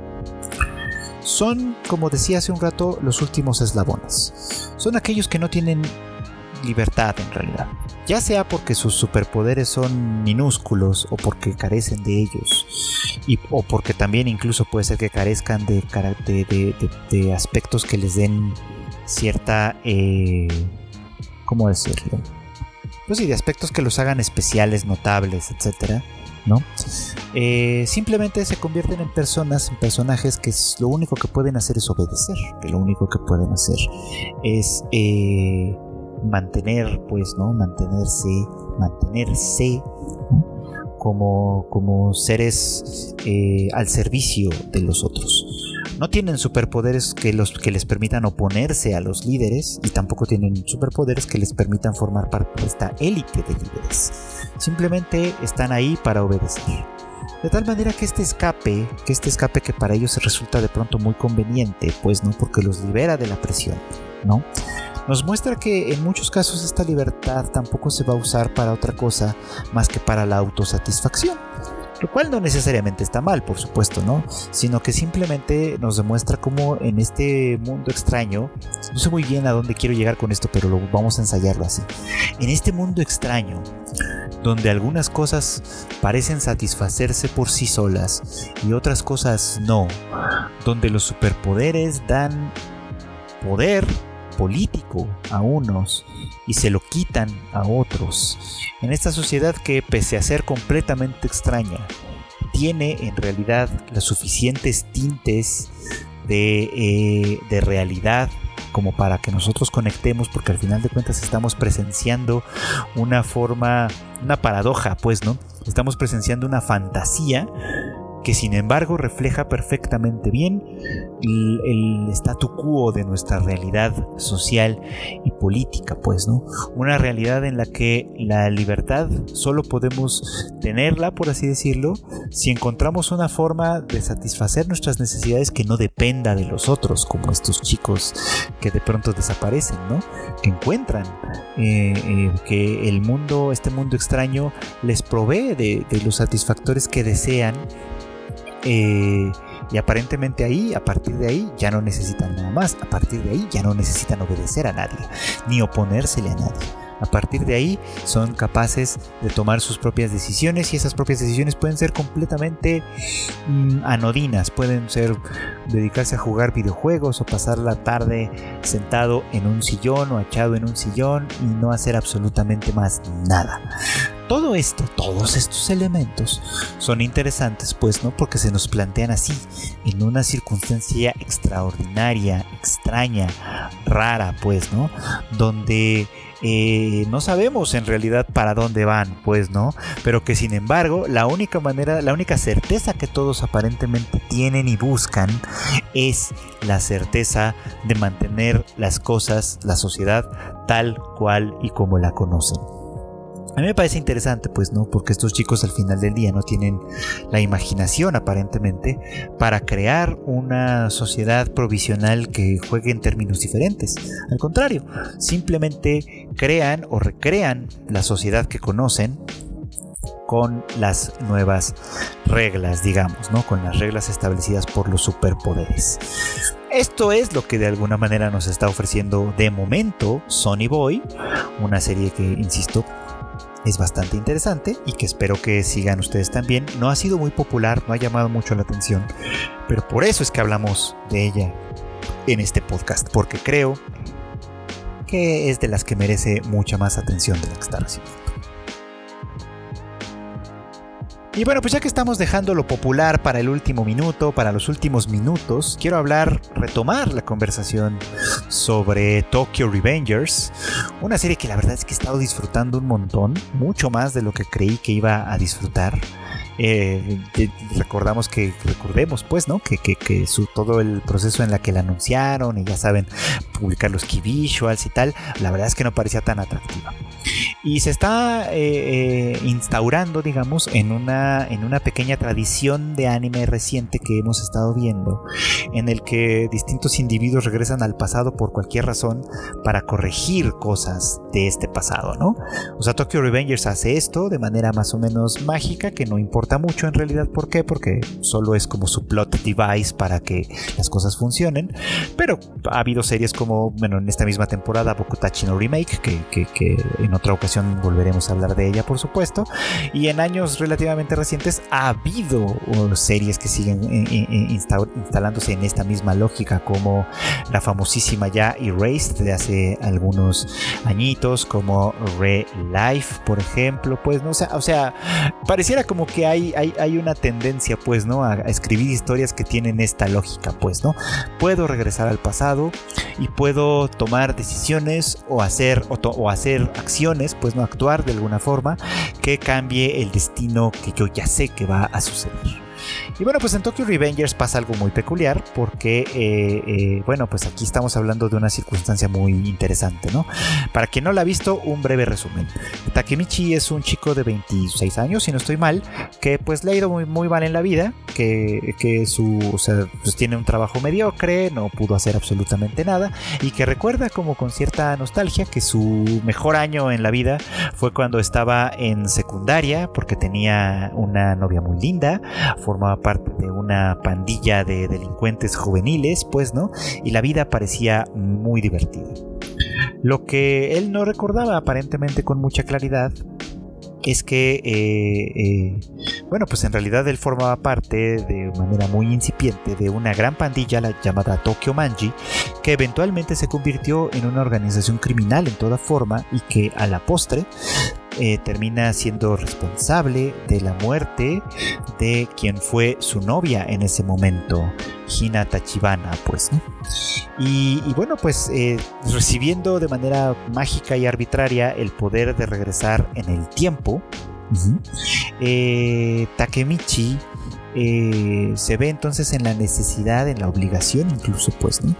son, como decía hace un rato, los últimos eslabones. Son aquellos que no tienen libertad en realidad. Ya sea porque sus superpoderes son minúsculos o porque carecen de ellos. Y, o porque también incluso puede ser que carezcan de, de, aspectos que les den cierta... Eh, ¿Cómo decirlo? Pues sí, de aspectos que los hagan especiales, notables, etcétera. ¿no? Eh, simplemente se convierten en personas, en personajes que lo único que pueden hacer es obedecer, que lo único que pueden hacer es eh, mantener, pues, ¿no? Mantenerse, mantenerse como, como seres eh, al servicio de los otros. No tienen superpoderes que, los, que les permitan oponerse a los líderes y tampoco tienen superpoderes que les permitan formar parte de esta élite de líderes. Simplemente están ahí para obedecer. De tal manera que este escape, que este escape que para ellos resulta de pronto muy conveniente, pues no, porque los libera de la presión, ¿no? Nos muestra que en muchos casos esta libertad tampoco se va a usar para otra cosa más que para la autosatisfacción. Lo cual no necesariamente está mal, por supuesto, ¿no? Sino que simplemente nos demuestra cómo en este mundo extraño, no sé muy bien a dónde quiero llegar con esto, pero lo vamos a ensayarlo así. En este mundo extraño, donde algunas cosas parecen satisfacerse por sí solas y otras cosas no, donde los superpoderes dan poder político a unos y se lo quitan a otros. En esta sociedad que, pese a ser completamente extraña, tiene en realidad las suficientes tintes de, eh, de realidad como para que nosotros conectemos, porque al final de cuentas estamos presenciando una forma, una paradoja, pues, ¿no? Estamos presenciando una fantasía que sin embargo refleja perfectamente bien el, statu quo de nuestra realidad social y política, pues, ¿no? Una realidad en la que la libertad solo podemos tenerla, por así decirlo, si encontramos una forma de satisfacer nuestras necesidades que no dependa de los otros, como estos chicos que de pronto desaparecen, ¿no? Que encuentran eh, eh, que el mundo, este mundo extraño, les provee de los satisfactores que desean eh, y aparentemente ahí, a partir de ahí, ya no necesitan nada más. A partir de ahí ya no necesitan obedecer a nadie, ni oponérsele a nadie. A partir de ahí son capaces de tomar sus propias decisiones y esas propias decisiones pueden ser completamente mmm, anodinas, pueden ser dedicarse a jugar videojuegos o pasar la tarde sentado en un sillón o echado en un sillón y no hacer absolutamente más nada. Todo esto, todos estos elementos son interesantes, pues, ¿no? Porque se nos plantean así, en una circunstancia extraordinaria, extraña, rara, pues, ¿no? Donde eh, no sabemos en realidad para dónde van, pues, ¿no? Pero que sin embargo, la única manera, la única certeza que todos aparentemente tienen y buscan es la certeza de mantener las cosas, la sociedad, tal cual y como la conocen. A mí me parece interesante, pues, ¿no? Porque estos chicos al final del día no tienen la imaginación, aparentemente, para crear una sociedad provisional que juegue en términos diferentes. Al contrario, simplemente crean o recrean la sociedad que conocen con las nuevas reglas, digamos, ¿no? Con las reglas establecidas por los superpoderes. Esto es lo que de alguna manera nos está ofreciendo de momento Sony Boy, una serie que, insisto, es bastante interesante y que espero que sigan ustedes también. No ha sido muy popular, no ha llamado mucho la atención, pero por eso es que hablamos de ella en este podcast, porque creo que es de las que merece mucha más atención de la que está recibiendo. Y bueno, pues ya que estamos dejando lo popular para el último minuto, para los últimos minutos, quiero hablar, retomar la conversación sobre Tokyo Revengers, una serie que la verdad es que he estado disfrutando un montón, mucho más de lo que creí que iba a disfrutar. Eh, recordamos que, recordemos pues, ¿no? Que, que, su, todo el proceso en la que la anunciaron y ya saben, publicar los key visuals y tal, la verdad es que no parecía tan atractiva. Y se está eh, eh, instaurando, digamos, en una, en una pequeña tradición de anime reciente que hemos estado viendo, en el que distintos individuos regresan al pasado por cualquier razón para corregir cosas de este pasado, ¿no? O sea, Tokyo Revengers hace esto de manera más o menos mágica, que no importa mucho en realidad. ¿Por qué? Porque solo es como su plot device para que las cosas funcionen. Pero ha habido series como, bueno, en esta misma temporada, Bokutachi no Remake, que, que, que en otra ocasión volveremos a hablar de ella, por supuesto. Y en años relativamente recientes ha habido series que siguen eh, eh, insta instalándose en esta misma lógica, como la famosísima ya Erased de hace algunos añitos, como Re Life, por ejemplo. Pues no, o sea, o sea pareciera como que hay, hay, una tendencia, pues, ¿no? A, a escribir historias que tienen esta lógica, pues, ¿no? Puedo regresar al pasado y puedo tomar decisiones o hacer, o, o hacer acciones, pues, no actuar de alguna forma que cambie el destino que yo ya sé que va a suceder. Y bueno, pues en Tokyo Revengers pasa algo muy peculiar porque, eh, eh, bueno, pues aquí estamos hablando de una circunstancia muy interesante, ¿no? Para quien no la ha visto, un breve resumen. Takemichi es un chico de 26 años, si no estoy mal, que pues le ha ido muy, muy mal en la vida, que, que su, o sea, pues tiene un trabajo mediocre, no pudo hacer absolutamente nada y que recuerda como con cierta nostalgia que su mejor año en la vida fue cuando estaba en secundaria porque tenía una novia muy linda, formaba parte de una pandilla de delincuentes juveniles, pues, ¿no? Y la vida parecía muy divertida. Lo que él no recordaba aparentemente con mucha claridad es que, eh, eh, bueno, pues en realidad él formaba parte de manera muy incipiente de una gran pandilla llamada Tokyo Manji, que eventualmente se convirtió en una organización criminal en toda forma y que a la postre eh, termina siendo responsable de la muerte de quien fue su novia en ese momento, Hina Tachibana, pues, ¿no? Y, bueno, pues eh, recibiendo de manera mágica y arbitraria el poder de regresar en el tiempo, eh, Takemichi eh, se ve entonces en la necesidad, en la obligación incluso, pues, ¿no?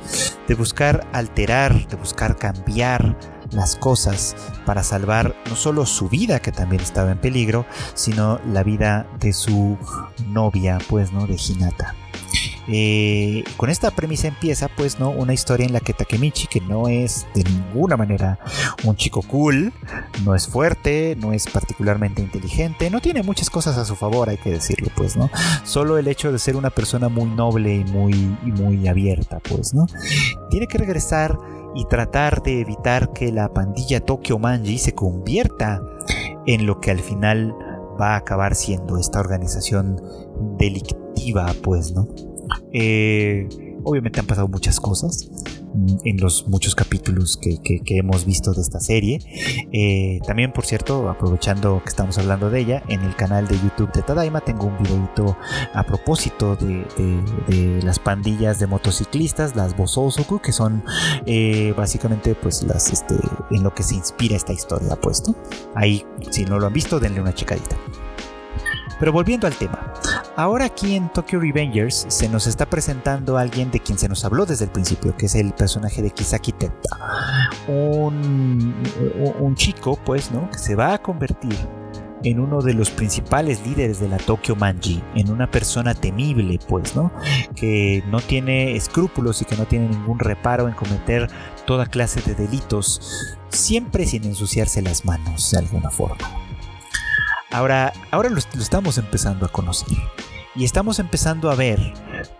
de buscar alterar, de buscar cambiar las cosas para salvar no solo su vida, que también estaba en peligro, sino la vida de su novia, pues, ¿no? De Hinata. Eh, con esta premisa empieza pues no una historia en la que Takemichi que no es de ninguna manera un chico cool no es fuerte no es particularmente inteligente no tiene muchas cosas a su favor hay que decirlo pues no solo el hecho de ser una persona muy noble y muy y muy abierta pues no tiene que regresar y tratar de evitar que la pandilla Tokyo Manji se convierta en lo que al final va a acabar siendo esta organización delictiva pues no eh, obviamente han pasado muchas cosas mm, en los muchos capítulos que, hemos visto de esta serie. Eh, también, por cierto, aprovechando que estamos hablando de ella, en el canal de YouTube de Tadaima tengo un videito a propósito de, las pandillas de motociclistas, las Bosozoku, que son eh, básicamente pues las este, en lo que se inspira esta historia puesto. Ahí, si no lo han visto, denle una checadita. Pero volviendo al tema, ahora aquí en Tokyo Revengers se nos está presentando alguien de quien se nos habló desde el principio, que es el personaje de Kisaki Tenta. Un, un chico, pues, ¿no? Que se va a convertir en uno de los principales líderes de la Tokyo Manji, en una persona temible, pues, ¿no? Que no tiene escrúpulos y que no tiene ningún reparo en cometer toda clase de delitos, siempre sin ensuciarse las manos de alguna forma. Ahora, ahora lo, estamos empezando a conocer. Y estamos empezando a ver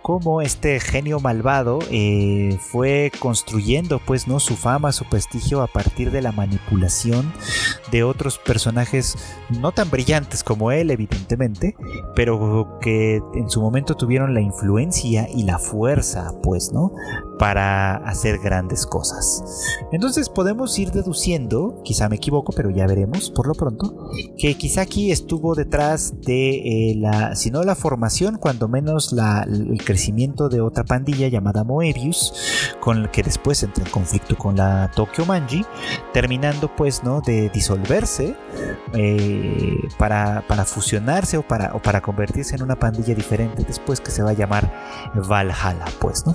cómo este genio malvado eh, fue construyendo pues no su fama, su prestigio a partir de la manipulación de otros personajes no tan brillantes como él evidentemente, pero que en su momento tuvieron la influencia y la fuerza pues no para hacer grandes cosas. Entonces podemos ir deduciendo, quizá me equivoco, pero ya veremos por lo pronto, que Kisaki estuvo detrás de eh, la, si no la formación, cuando menos el crecimiento de otra pandilla llamada Moebius, con el que después entra en conflicto con la Tokyo Manji, terminando pues no de disolverse eh, para, para, fusionarse o para, o para convertirse en una pandilla diferente después que se va a llamar Valhalla, pues, ¿no?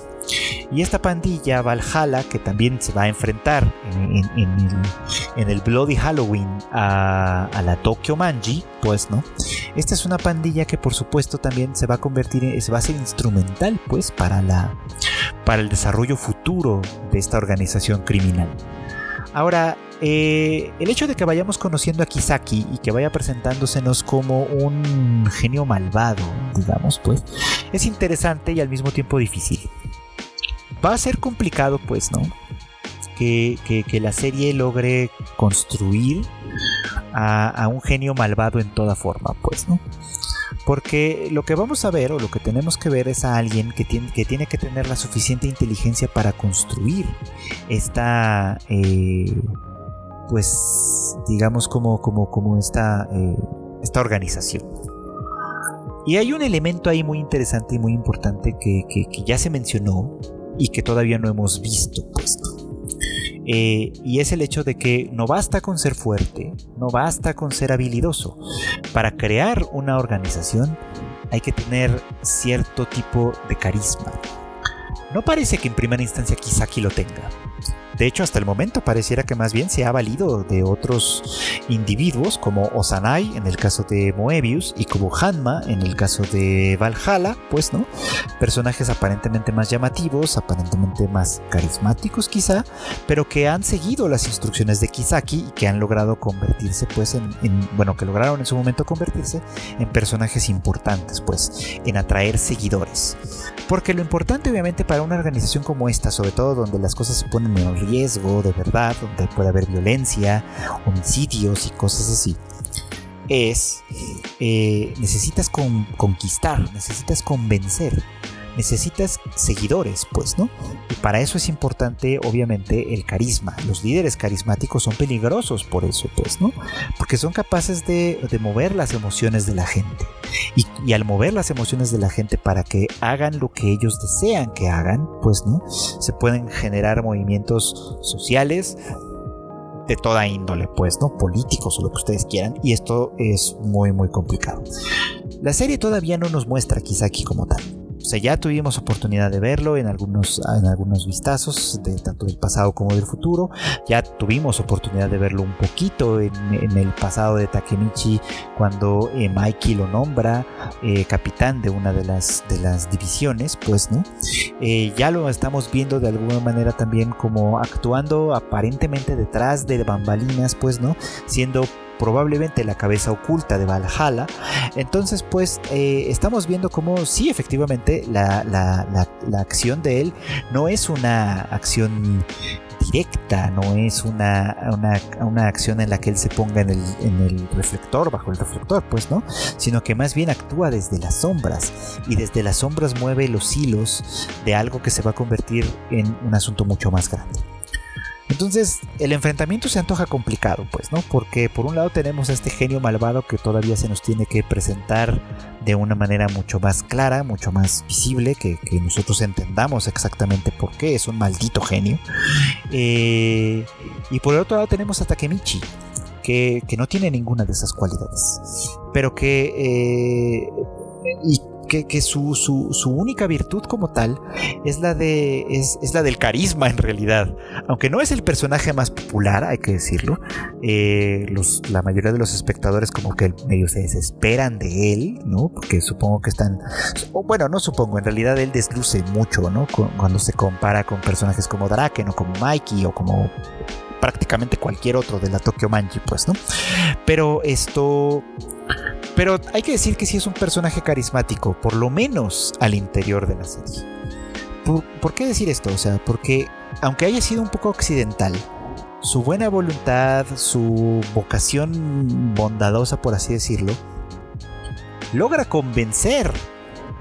Y esta pandilla Valhalla, que también se va a enfrentar en, el, Bloody Halloween a, la Tokyo Manji, pues, ¿no? Esta es una pandilla que por supuesto también se va a convertir, en, se va a ser instrumental, pues, para, la, para el desarrollo futuro de esta organización criminal. Ahora, eh, el hecho de que vayamos conociendo a Kisaki y que vaya presentándosenos como un genio malvado, digamos, pues, es interesante y al mismo tiempo difícil va a ser complicado, pues, ¿no? Que, la serie logre construir a, un genio malvado en toda forma, pues, ¿no? Porque lo que vamos a ver o lo que tenemos que ver es a alguien que tiene que, tiene que tener la suficiente inteligencia para construir esta, eh, pues, digamos como, como, como esta, eh, esta organización. Y hay un elemento ahí muy interesante y muy importante que, que ya se mencionó, y que todavía no hemos visto, pues. Eh, y es el hecho de que no basta con ser fuerte, no basta con ser habilidoso. Para crear una organización hay que tener cierto tipo de carisma. No parece que en primera instancia Kisaki lo tenga. De hecho, hasta el momento pareciera que más bien se ha valido de otros individuos como Osanai en el caso de Moebius y como Hanma en el caso de Valhalla, pues, ¿no? Personajes aparentemente más llamativos, aparentemente más carismáticos quizá, pero que han seguido las instrucciones de Kisaki y que han logrado convertirse, pues, en, bueno, que lograron en su momento convertirse en personajes importantes, pues, en atraer seguidores. Porque lo importante obviamente para una organización como esta, sobre todo donde las cosas se ponen menos riesgo de verdad, donde puede haber violencia, homicidios y cosas así, es eh, necesitas conquistar, necesitas convencer, necesitas seguidores, pues, ¿no? Y para eso es importante, obviamente, el carisma. Los líderes carismáticos son peligrosos por eso, pues, ¿no? Porque son capaces de, mover las emociones de la gente. Y, al mover las emociones de la gente para que hagan lo que ellos desean que hagan, pues, ¿no? Se pueden generar movimientos sociales, de toda índole, pues, ¿no? Políticos o lo que ustedes quieran. Y esto es muy, muy complicado. La serie todavía no nos muestra quizá aquí como tal. O sea, ya tuvimos oportunidad de verlo en algunos, en algunos vistazos, de, tanto del pasado como del futuro. Ya tuvimos oportunidad de verlo un poquito en, el pasado de Takemichi, cuando eh, Mikey lo nombra eh, capitán de una de las, de las divisiones, pues, ¿no? Eh, ya lo estamos viendo de alguna manera también como actuando aparentemente detrás de bambalinas, pues, ¿no? Siendo probablemente la cabeza oculta de Valhalla. Entonces, pues eh, estamos viendo cómo sí, efectivamente, la, acción de él no es una acción directa, no es una, una, acción en la que él se ponga en el, en el, reflector, bajo el reflector, pues no, sino que más bien actúa desde las sombras y desde las sombras mueve los hilos de algo que se va a convertir en un asunto mucho más grande. Entonces, el enfrentamiento se antoja complicado, pues, ¿no? Porque por un lado tenemos a este genio malvado que todavía se nos tiene que presentar de una manera mucho más clara, mucho más visible, que, nosotros entendamos exactamente por qué es un maldito genio. Eh, y por el otro lado tenemos a Takemichi, que, no tiene ninguna de esas cualidades, pero que... Eh, que, su, su, única virtud como tal es la, de, es, la del carisma en realidad. Aunque no es el personaje más popular, hay que decirlo. Eh, los, la mayoría de los espectadores como que medio se desesperan de él, ¿no? Porque supongo que están... bueno, no supongo, en realidad él desluce mucho, ¿no? Cuando se compara con personajes como Draken o como Mikey o como prácticamente cualquier otro de la Tokyo Manji, pues, ¿no? Pero esto pero hay que decir que sí es un personaje carismático, por lo menos al interior de la serie. ¿Por, qué decir esto? O sea, porque aunque haya sido un poco occidental, su buena voluntad, su vocación bondadosa, por así decirlo, logra convencer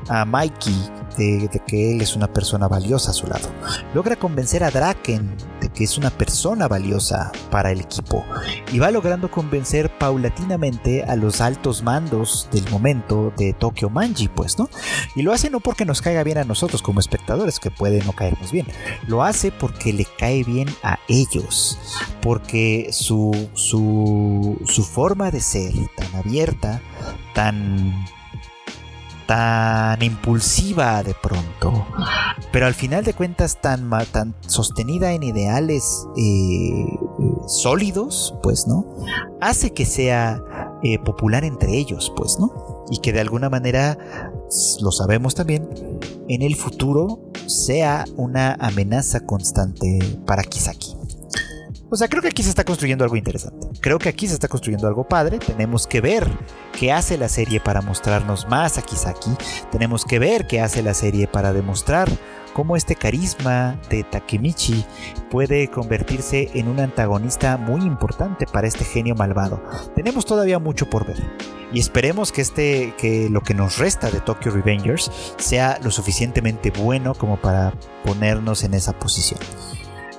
a Mikey de, que él es una persona valiosa a su lado. Logra convencer a Draken de que es una persona valiosa para el equipo. Y va logrando convencer paulatinamente a los altos mandos del momento de Tokyo Manji, pues, ¿no? Y lo hace no porque nos caiga bien a nosotros como espectadores, que puede no caernos bien. Lo hace porque le cae bien a ellos. Porque su, su, su forma de ser tan abierta, tan tan impulsiva de pronto, pero al final de cuentas tan, tan sostenida en ideales eh, sólidos, pues, ¿no? Hace que sea eh, popular entre ellos, pues, ¿no? Y que de alguna manera, lo sabemos también, en el futuro sea una amenaza constante para Kisaki. O sea, creo que aquí se está construyendo algo interesante. Creo que aquí se está construyendo algo padre. Tenemos que ver qué hace la serie para mostrarnos más a Kisaki. Tenemos que ver qué hace la serie para demostrar cómo este carisma de Takemichi puede convertirse en un antagonista muy importante para este genio malvado. Tenemos todavía mucho por ver. Y esperemos que este que lo que nos resta de Tokyo Revengers sea lo suficientemente bueno como para ponernos en esa posición.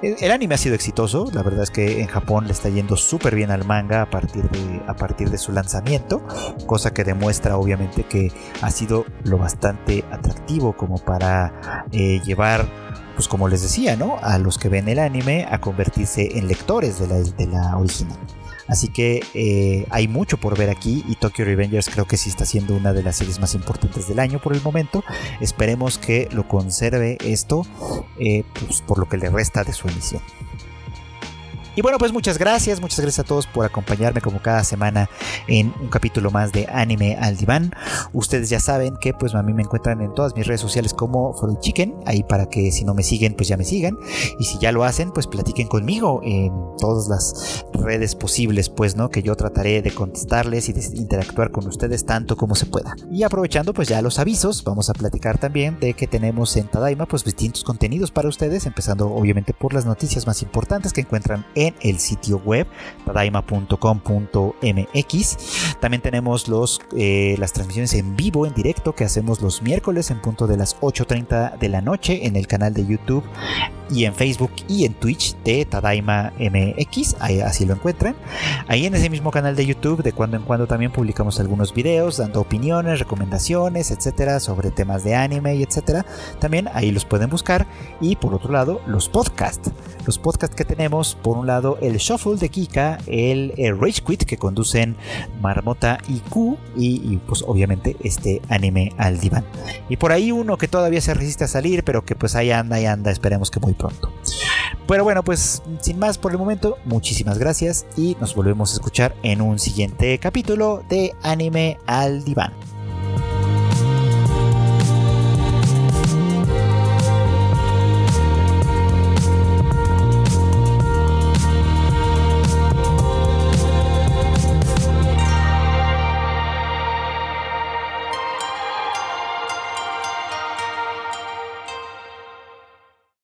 El anime ha sido exitoso, la verdad es que en Japón le está yendo súper bien al manga a partir, de, a partir de su lanzamiento, cosa que demuestra obviamente que ha sido lo bastante atractivo como para eh, llevar pues como les decía, ¿no? A los que ven el anime a convertirse en lectores de la, de la original. Así que eh, hay mucho por ver aquí y Tokyo Revengers creo que sí está siendo una de las series más importantes del año por el momento. Esperemos que lo conserve esto eh, pues, por lo que le resta de su emisión. Y bueno, pues muchas gracias, muchas gracias a todos por acompañarme como cada semana en un capítulo más de Anime al Diván. Ustedes ya saben que pues a mí me encuentran en todas mis redes sociales como Freud Chicken, ahí para que si no me siguen pues ya me sigan. Y si ya lo hacen pues platiquen conmigo en todas las redes posibles pues, ¿no? Que yo trataré de contestarles y de interactuar con ustedes tanto como se pueda. Y aprovechando pues ya los avisos, vamos a platicar también de que tenemos en Tadaima pues distintos contenidos para ustedes, empezando obviamente por las noticias más importantes que encuentran en el sitio web tadaima.com.mx. También tenemos los, eh, las transmisiones en vivo, en directo, que hacemos los miércoles en punto de las 8.30 de la noche en el canal de YouTube y en Facebook y en Twitch de Tadaima MX, ahí, así lo encuentran. Ahí en ese mismo canal de YouTube de cuando en cuando también publicamos algunos videos dando opiniones, recomendaciones, etcétera, sobre temas de anime y etcétera. También ahí los pueden buscar y por otro lado los podcasts. Los podcasts que tenemos, por un lado el Shuffle de Kika, el, Rage Quit que conducen Marmota y Q y, pues obviamente este anime al diván. Y por ahí uno que todavía se resiste a salir, pero que pues ahí anda y anda, esperemos que muy pronto. Pero bueno, pues sin más por el momento, muchísimas gracias y nos volvemos a escuchar en un siguiente capítulo de Anime al Diván.